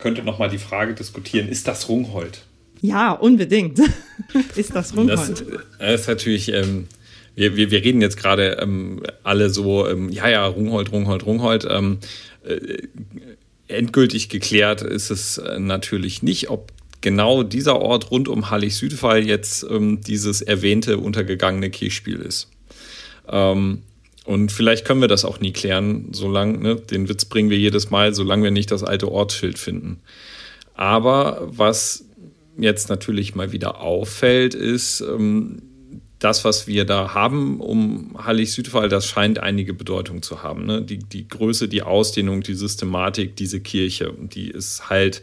[SPEAKER 5] Könnte noch mal die Frage diskutieren, ist das Rungholt?
[SPEAKER 1] Ja, unbedingt. ist das Rungholt? Das,
[SPEAKER 5] das ist natürlich, ähm, wir, wir, wir reden jetzt gerade ähm, alle so, ähm, ja, ja, Rungholt, Rungholt, Rungholt. Ähm, äh, endgültig geklärt ist es äh, natürlich nicht, ob genau dieser Ort rund um Hallig-Südfall jetzt ähm, dieses erwähnte untergegangene Kirchspiel ist. Ähm, und vielleicht können wir das auch nie klären, solange, ne, den Witz bringen wir jedes Mal, solange wir nicht das alte Ortsschild finden. Aber was jetzt natürlich mal wieder auffällt, ist, ähm, das, was wir da haben um Hallig-Südfall, das scheint einige Bedeutung zu haben. Ne? Die, die Größe, die Ausdehnung, die Systematik, diese Kirche, die ist halt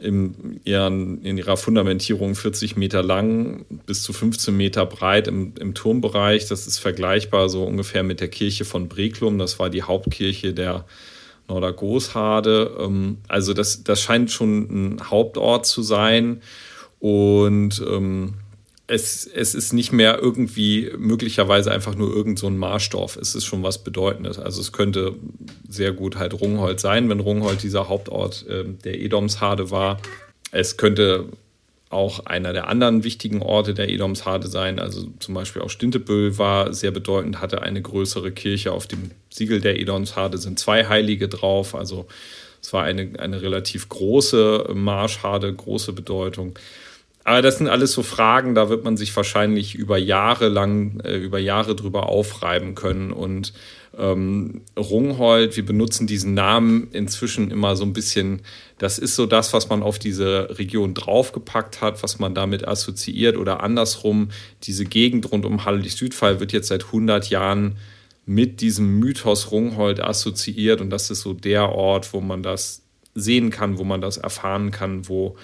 [SPEAKER 5] in, ihren, in ihrer Fundamentierung 40 Meter lang, bis zu 15 Meter breit im, im Turmbereich. Das ist vergleichbar so ungefähr mit der Kirche von Breklum. Das war die Hauptkirche der Nordergoshade. Ähm, also das, das scheint schon ein Hauptort zu sein. Und ähm, es, es ist nicht mehr irgendwie möglicherweise einfach nur irgend so ein Marschdorf. Es ist schon was Bedeutendes. Also es könnte sehr gut halt Rungholt sein, wenn Rungholt dieser Hauptort äh, der Edomshade war. Es könnte auch einer der anderen wichtigen Orte der Edomshade sein. Also zum Beispiel auch Stintebüll war sehr bedeutend, hatte eine größere Kirche. Auf dem Siegel der Edomshade sind zwei Heilige drauf. Also es war eine, eine relativ große Marschhade, große Bedeutung. Aber das sind alles so Fragen, da wird man sich wahrscheinlich über Jahre lang, äh, über Jahre drüber aufreiben können. Und ähm, Rungholt, wir benutzen diesen Namen inzwischen immer so ein bisschen, das ist so das, was man auf diese Region draufgepackt hat, was man damit assoziiert oder andersrum, diese Gegend rund um Hallig-Südfall wird jetzt seit 100 Jahren mit diesem Mythos Rungholt assoziiert. Und das ist so der Ort, wo man das sehen kann, wo man das erfahren kann, wo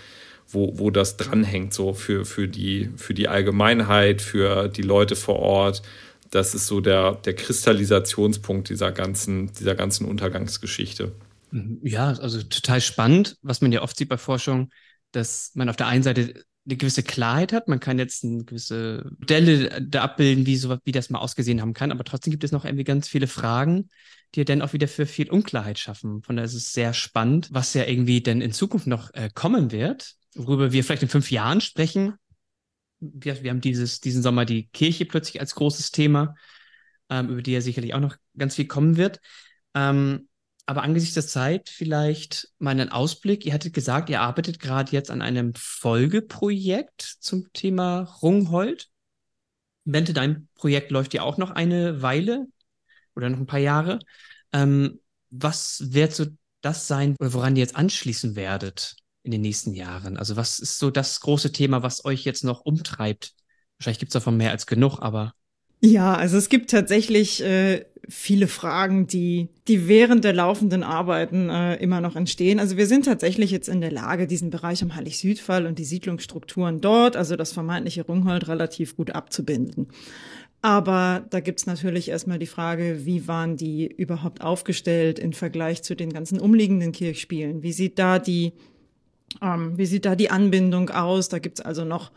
[SPEAKER 5] wo, wo das dranhängt, so für, für, die, für die Allgemeinheit, für die Leute vor Ort. Das ist so der, der Kristallisationspunkt dieser ganzen, dieser ganzen Untergangsgeschichte.
[SPEAKER 3] Mhm. Ja, also total spannend, was man ja oft sieht bei Forschung, dass man auf der einen Seite eine gewisse Klarheit hat. Man kann jetzt eine gewisse Modelle da abbilden, wie, so, wie das mal ausgesehen haben kann, aber trotzdem gibt es noch irgendwie ganz viele Fragen, die dann auch wieder für viel Unklarheit schaffen. Von daher ist es sehr spannend, was ja irgendwie denn in Zukunft noch äh, kommen wird worüber wir vielleicht in fünf Jahren sprechen. Wir, wir haben dieses, diesen Sommer die Kirche plötzlich als großes Thema, ähm, über die ja sicherlich auch noch ganz viel kommen wird. Ähm, aber angesichts der Zeit vielleicht mal einen Ausblick. Ihr hattet gesagt, ihr arbeitet gerade jetzt an einem Folgeprojekt zum Thema Rungholt. Bente, dein Projekt läuft ja auch noch eine Weile oder noch ein paar Jahre. Ähm, was wird so das sein, woran ihr jetzt anschließen werdet? In den nächsten Jahren? Also was ist so das große Thema, was euch jetzt noch umtreibt? Wahrscheinlich gibt es davon mehr als genug, aber.
[SPEAKER 1] Ja, also es gibt tatsächlich äh, viele Fragen, die, die während der laufenden Arbeiten äh, immer noch entstehen. Also wir sind tatsächlich jetzt in der Lage, diesen Bereich am Hallig-Südfall und die Siedlungsstrukturen dort, also das vermeintliche Rungholt, relativ gut abzubinden. Aber da gibt's natürlich erstmal die Frage, wie waren die überhaupt aufgestellt im Vergleich zu den ganzen umliegenden Kirchspielen? Wie sieht da die ähm, wie sieht da die Anbindung aus? Da gibt's also noch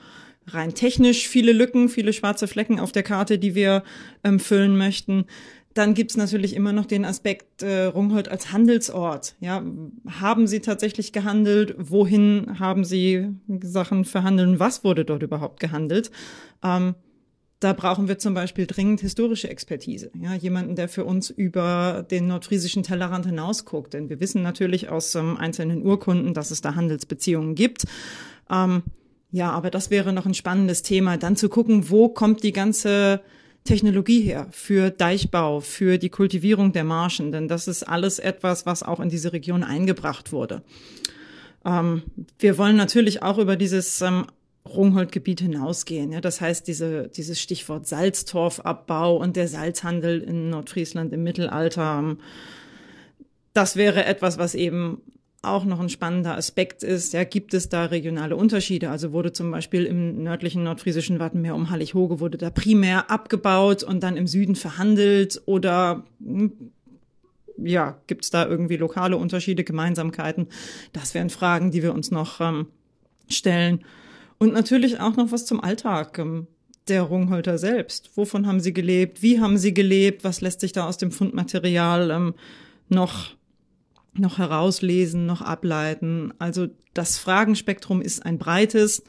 [SPEAKER 1] rein technisch viele Lücken, viele schwarze Flecken auf der Karte, die wir ähm, füllen möchten. Dann gibt's natürlich immer noch den Aspekt äh, Rungholt als Handelsort. Ja, haben Sie tatsächlich gehandelt? Wohin haben Sie Sachen verhandeln? Was wurde dort überhaupt gehandelt? Ähm, da brauchen wir zum Beispiel dringend historische Expertise. Ja, jemanden, der für uns über den nordfriesischen Tellerrand hinausguckt. Denn wir wissen natürlich aus ähm, einzelnen Urkunden, dass es da Handelsbeziehungen gibt. Ähm, ja, aber das wäre noch ein spannendes Thema, dann zu gucken, wo kommt die ganze Technologie her für Deichbau, für die Kultivierung der Marschen, denn das ist alles etwas, was auch in diese Region eingebracht wurde. Ähm, wir wollen natürlich auch über dieses Rungholt-Gebiet hinausgehen. Ja, das heißt, diese, dieses Stichwort Salztorfabbau und der Salzhandel in Nordfriesland im Mittelalter, ähm, das wäre etwas, was eben auch noch ein spannender Aspekt ist. Ja, gibt es da regionale Unterschiede? Also wurde zum Beispiel im nördlichen nordfriesischen Wattenmeer um Hallig-Hoge wurde da primär abgebaut und dann im Süden verhandelt oder hm, ja, gibt es da irgendwie lokale Unterschiede, Gemeinsamkeiten? Das wären Fragen, die wir uns noch ähm, stellen. Und natürlich auch noch was zum Alltag ähm, der Rungholter selbst. Wovon haben sie gelebt? Wie haben sie gelebt? Was lässt sich da aus dem Fundmaterial ähm, noch, noch herauslesen, noch ableiten? Also das Fragenspektrum ist ein breites.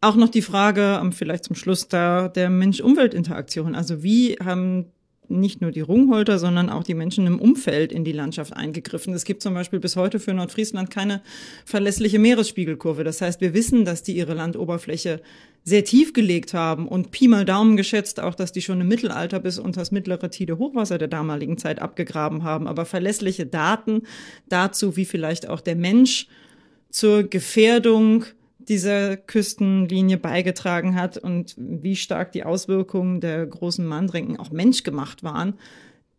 [SPEAKER 1] Auch noch die Frage, ähm, vielleicht zum Schluss der, der Mensch-Umwelt-Interaktion. Also wie haben nicht nur die Rungholter, sondern auch die Menschen im Umfeld in die Landschaft eingegriffen. Es gibt zum Beispiel bis heute für Nordfriesland keine verlässliche Meeresspiegelkurve. Das heißt, wir wissen, dass die ihre Landoberfläche sehr tief gelegt haben und Pi mal Daumen geschätzt auch, dass die schon im Mittelalter bis unter das mittlere Tide Hochwasser der damaligen Zeit abgegraben haben. Aber verlässliche Daten dazu, wie vielleicht auch der Mensch zur Gefährdung dieser Küstenlinie beigetragen hat und wie stark die Auswirkungen der großen Mandrinken auch menschgemacht waren,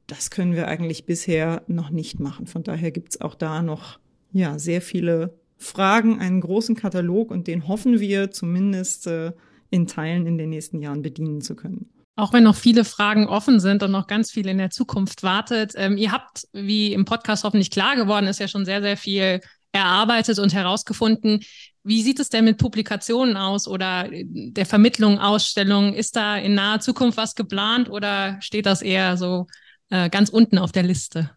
[SPEAKER 1] das können wir eigentlich bisher noch nicht machen. Von daher gibt's auch da noch ja sehr viele Fragen, einen großen Katalog und den hoffen wir zumindest äh, in Teilen in den nächsten Jahren bedienen zu können.
[SPEAKER 4] Auch wenn noch viele Fragen offen sind und noch ganz viel in der Zukunft wartet. Ähm, ihr habt, wie im Podcast hoffentlich klar geworden ist, ja schon sehr, sehr viel erarbeitet und herausgefunden. Wie sieht es denn mit Publikationen aus oder der Vermittlung, Ausstellungen? Ist da in naher Zukunft was geplant oder steht das eher so äh, ganz unten auf der Liste?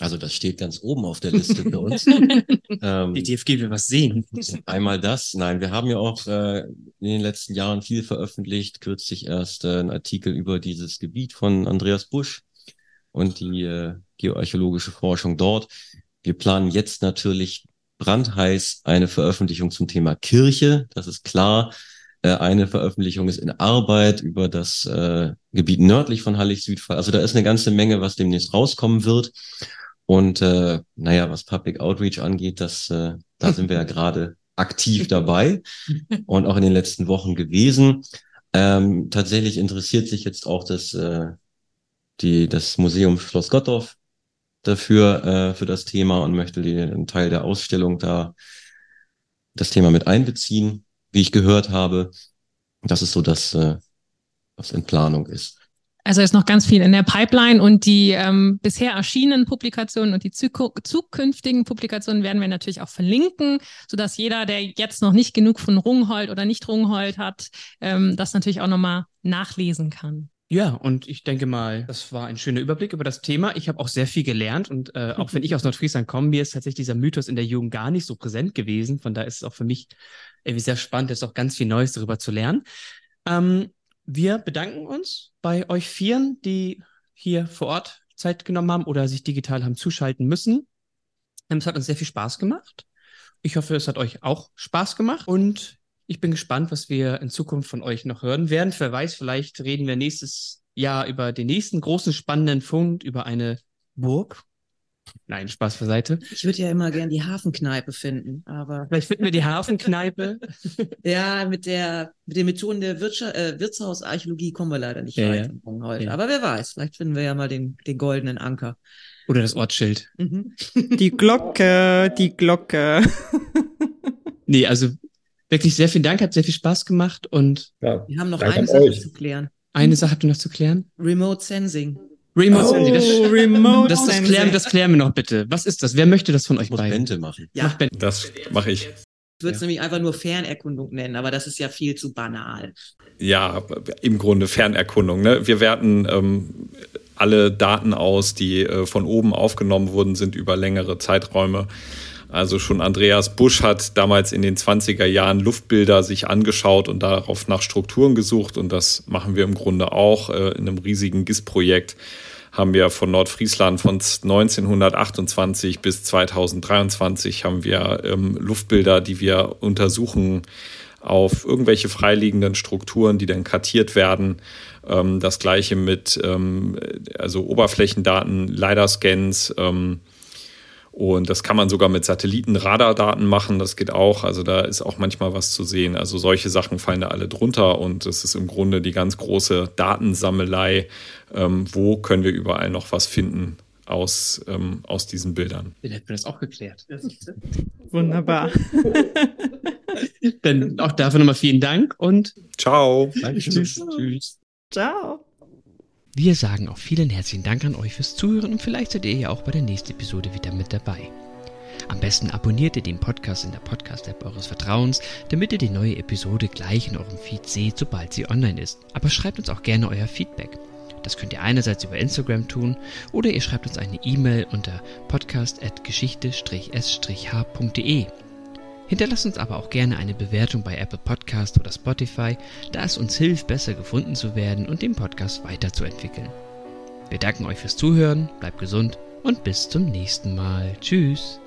[SPEAKER 7] Also das steht ganz oben auf der Liste für uns. ähm,
[SPEAKER 3] Die DFG will was sehen.
[SPEAKER 7] Einmal das. Nein, wir haben ja auch äh, in den letzten Jahren viel veröffentlicht. Kürzlich erst äh, ein Artikel über dieses Gebiet von Andreas Busch und die äh, geoarchäologische Forschung dort. Wir planen jetzt natürlich brandheiß eine Veröffentlichung zum Thema Kirche. Das ist klar. Äh, eine Veröffentlichung ist in Arbeit über das äh, Gebiet nördlich von Hallig-Südfall. Also da ist eine ganze Menge, was demnächst rauskommen wird. Und äh, naja, was Public Outreach angeht, das, äh, da sind wir ja gerade aktiv dabei und auch in den letzten Wochen gewesen. Ähm, tatsächlich interessiert sich jetzt auch das, äh, die, das Museum Schloss Gottorf dafür, äh, für das Thema und möchte den Teil der Ausstellung da das Thema mit einbeziehen, wie ich gehört habe. Das ist so das, äh, was in Planung ist.
[SPEAKER 4] Also ist noch ganz viel in der Pipeline und die ähm, bisher erschienenen Publikationen und die zukünftigen Publikationen werden wir natürlich auch verlinken, sodass jeder, der jetzt noch nicht genug von Rungholt oder nicht Rungholt hat, ähm, das natürlich auch nochmal nachlesen kann.
[SPEAKER 3] Ja, und ich denke mal, das war ein schöner Überblick über das Thema. Ich habe auch sehr viel gelernt und äh, auch wenn ich aus Nordfriesland komme, mir ist tatsächlich dieser Mythos in der Jugend gar nicht so präsent gewesen. Von daher ist es auch für mich irgendwie sehr spannend, jetzt auch ganz viel Neues darüber zu lernen. Ähm, wir bedanken uns bei euch Vieren, die hier vor Ort Zeit genommen haben oder sich digital haben zuschalten müssen. Ähm, es hat uns sehr viel Spaß gemacht. Ich hoffe, es hat euch auch Spaß gemacht und ich bin gespannt, was wir in Zukunft von euch noch hören werden. Wer weiß, vielleicht reden wir nächstes Jahr über den nächsten großen spannenden Fund, über eine Burg Nein, Spaß beiseite.
[SPEAKER 6] Ich würde ja immer gern die Hafenkneipe finden, aber.
[SPEAKER 3] Vielleicht finden wir die Hafenkneipe.
[SPEAKER 6] ja, mit der, mit den Methoden der Wirtscha äh, Wirtshausarchäologie kommen wir leider nicht ja, weit ja. heute. Ja. Aber wer weiß, vielleicht finden wir ja mal den, den goldenen Anker.
[SPEAKER 3] Oder das Ortsschild.
[SPEAKER 1] Mhm. Die Glocke, die Glocke.
[SPEAKER 3] nee, also wirklich sehr vielen Dank, hat sehr viel Spaß gemacht und.
[SPEAKER 6] Ja, wir haben noch eine Sache euch. zu klären.
[SPEAKER 3] Eine Sache habt ihr noch zu klären?
[SPEAKER 6] Remote Sensing.
[SPEAKER 3] Remote oh, Sensing. Das, Remote das, das, klären, das klären wir noch bitte. Was ist das? Wer möchte das von euch
[SPEAKER 7] beiden? Bente machen.
[SPEAKER 5] Ja. Mach Bente. Das mache ich.
[SPEAKER 6] Ich würde es ja. nämlich einfach nur Fernerkundung nennen, aber das ist ja viel zu banal.
[SPEAKER 5] Ja, im Grunde Fernerkundung. Ne? Wir werten ähm, alle Daten aus, die äh, von oben aufgenommen wurden, sind über längere Zeiträume. Also schon Andreas Busch hat damals in den 20er Jahren Luftbilder sich angeschaut und darauf nach Strukturen gesucht. Und das machen wir im Grunde auch äh, in einem riesigen GIS-Projekt. Haben wir von Nordfriesland von 1928 bis 2023 haben wir ähm, Luftbilder, die wir untersuchen auf irgendwelche freiliegenden Strukturen, die dann kartiert werden. Ähm, das gleiche mit ähm, also Oberflächendaten, LiDAR-Scans. Ähm, und das kann man sogar mit Satellitenradardaten machen, das geht auch. Also da ist auch manchmal was zu sehen. Also solche Sachen fallen da alle drunter und das ist im Grunde die ganz große Datensammelei. Ähm, wo können wir überall noch was finden aus, ähm, aus diesen Bildern?
[SPEAKER 3] Dann hätten wir das auch geklärt.
[SPEAKER 1] Wunderbar.
[SPEAKER 3] Dann auch dafür nochmal vielen Dank und
[SPEAKER 5] ciao.
[SPEAKER 3] Danke. Tschüss.
[SPEAKER 1] Tschüss. Ciao.
[SPEAKER 2] Wir sagen auch vielen herzlichen Dank an euch fürs Zuhören und vielleicht seid ihr ja auch bei der nächsten Episode wieder mit dabei. Am besten abonniert ihr den Podcast in der Podcast-App eures Vertrauens, damit ihr die neue Episode gleich in eurem Feed seht, sobald sie online ist. Aber schreibt uns auch gerne euer Feedback. Das könnt ihr einerseits über Instagram tun oder ihr schreibt uns eine E-Mail unter podcast.geschichte-s-h.de. Hinterlasst uns aber auch gerne eine Bewertung bei Apple Podcast oder Spotify, da es uns hilft, besser gefunden zu werden und den Podcast weiterzuentwickeln. Wir danken euch fürs Zuhören, bleibt gesund und bis zum nächsten Mal. Tschüss.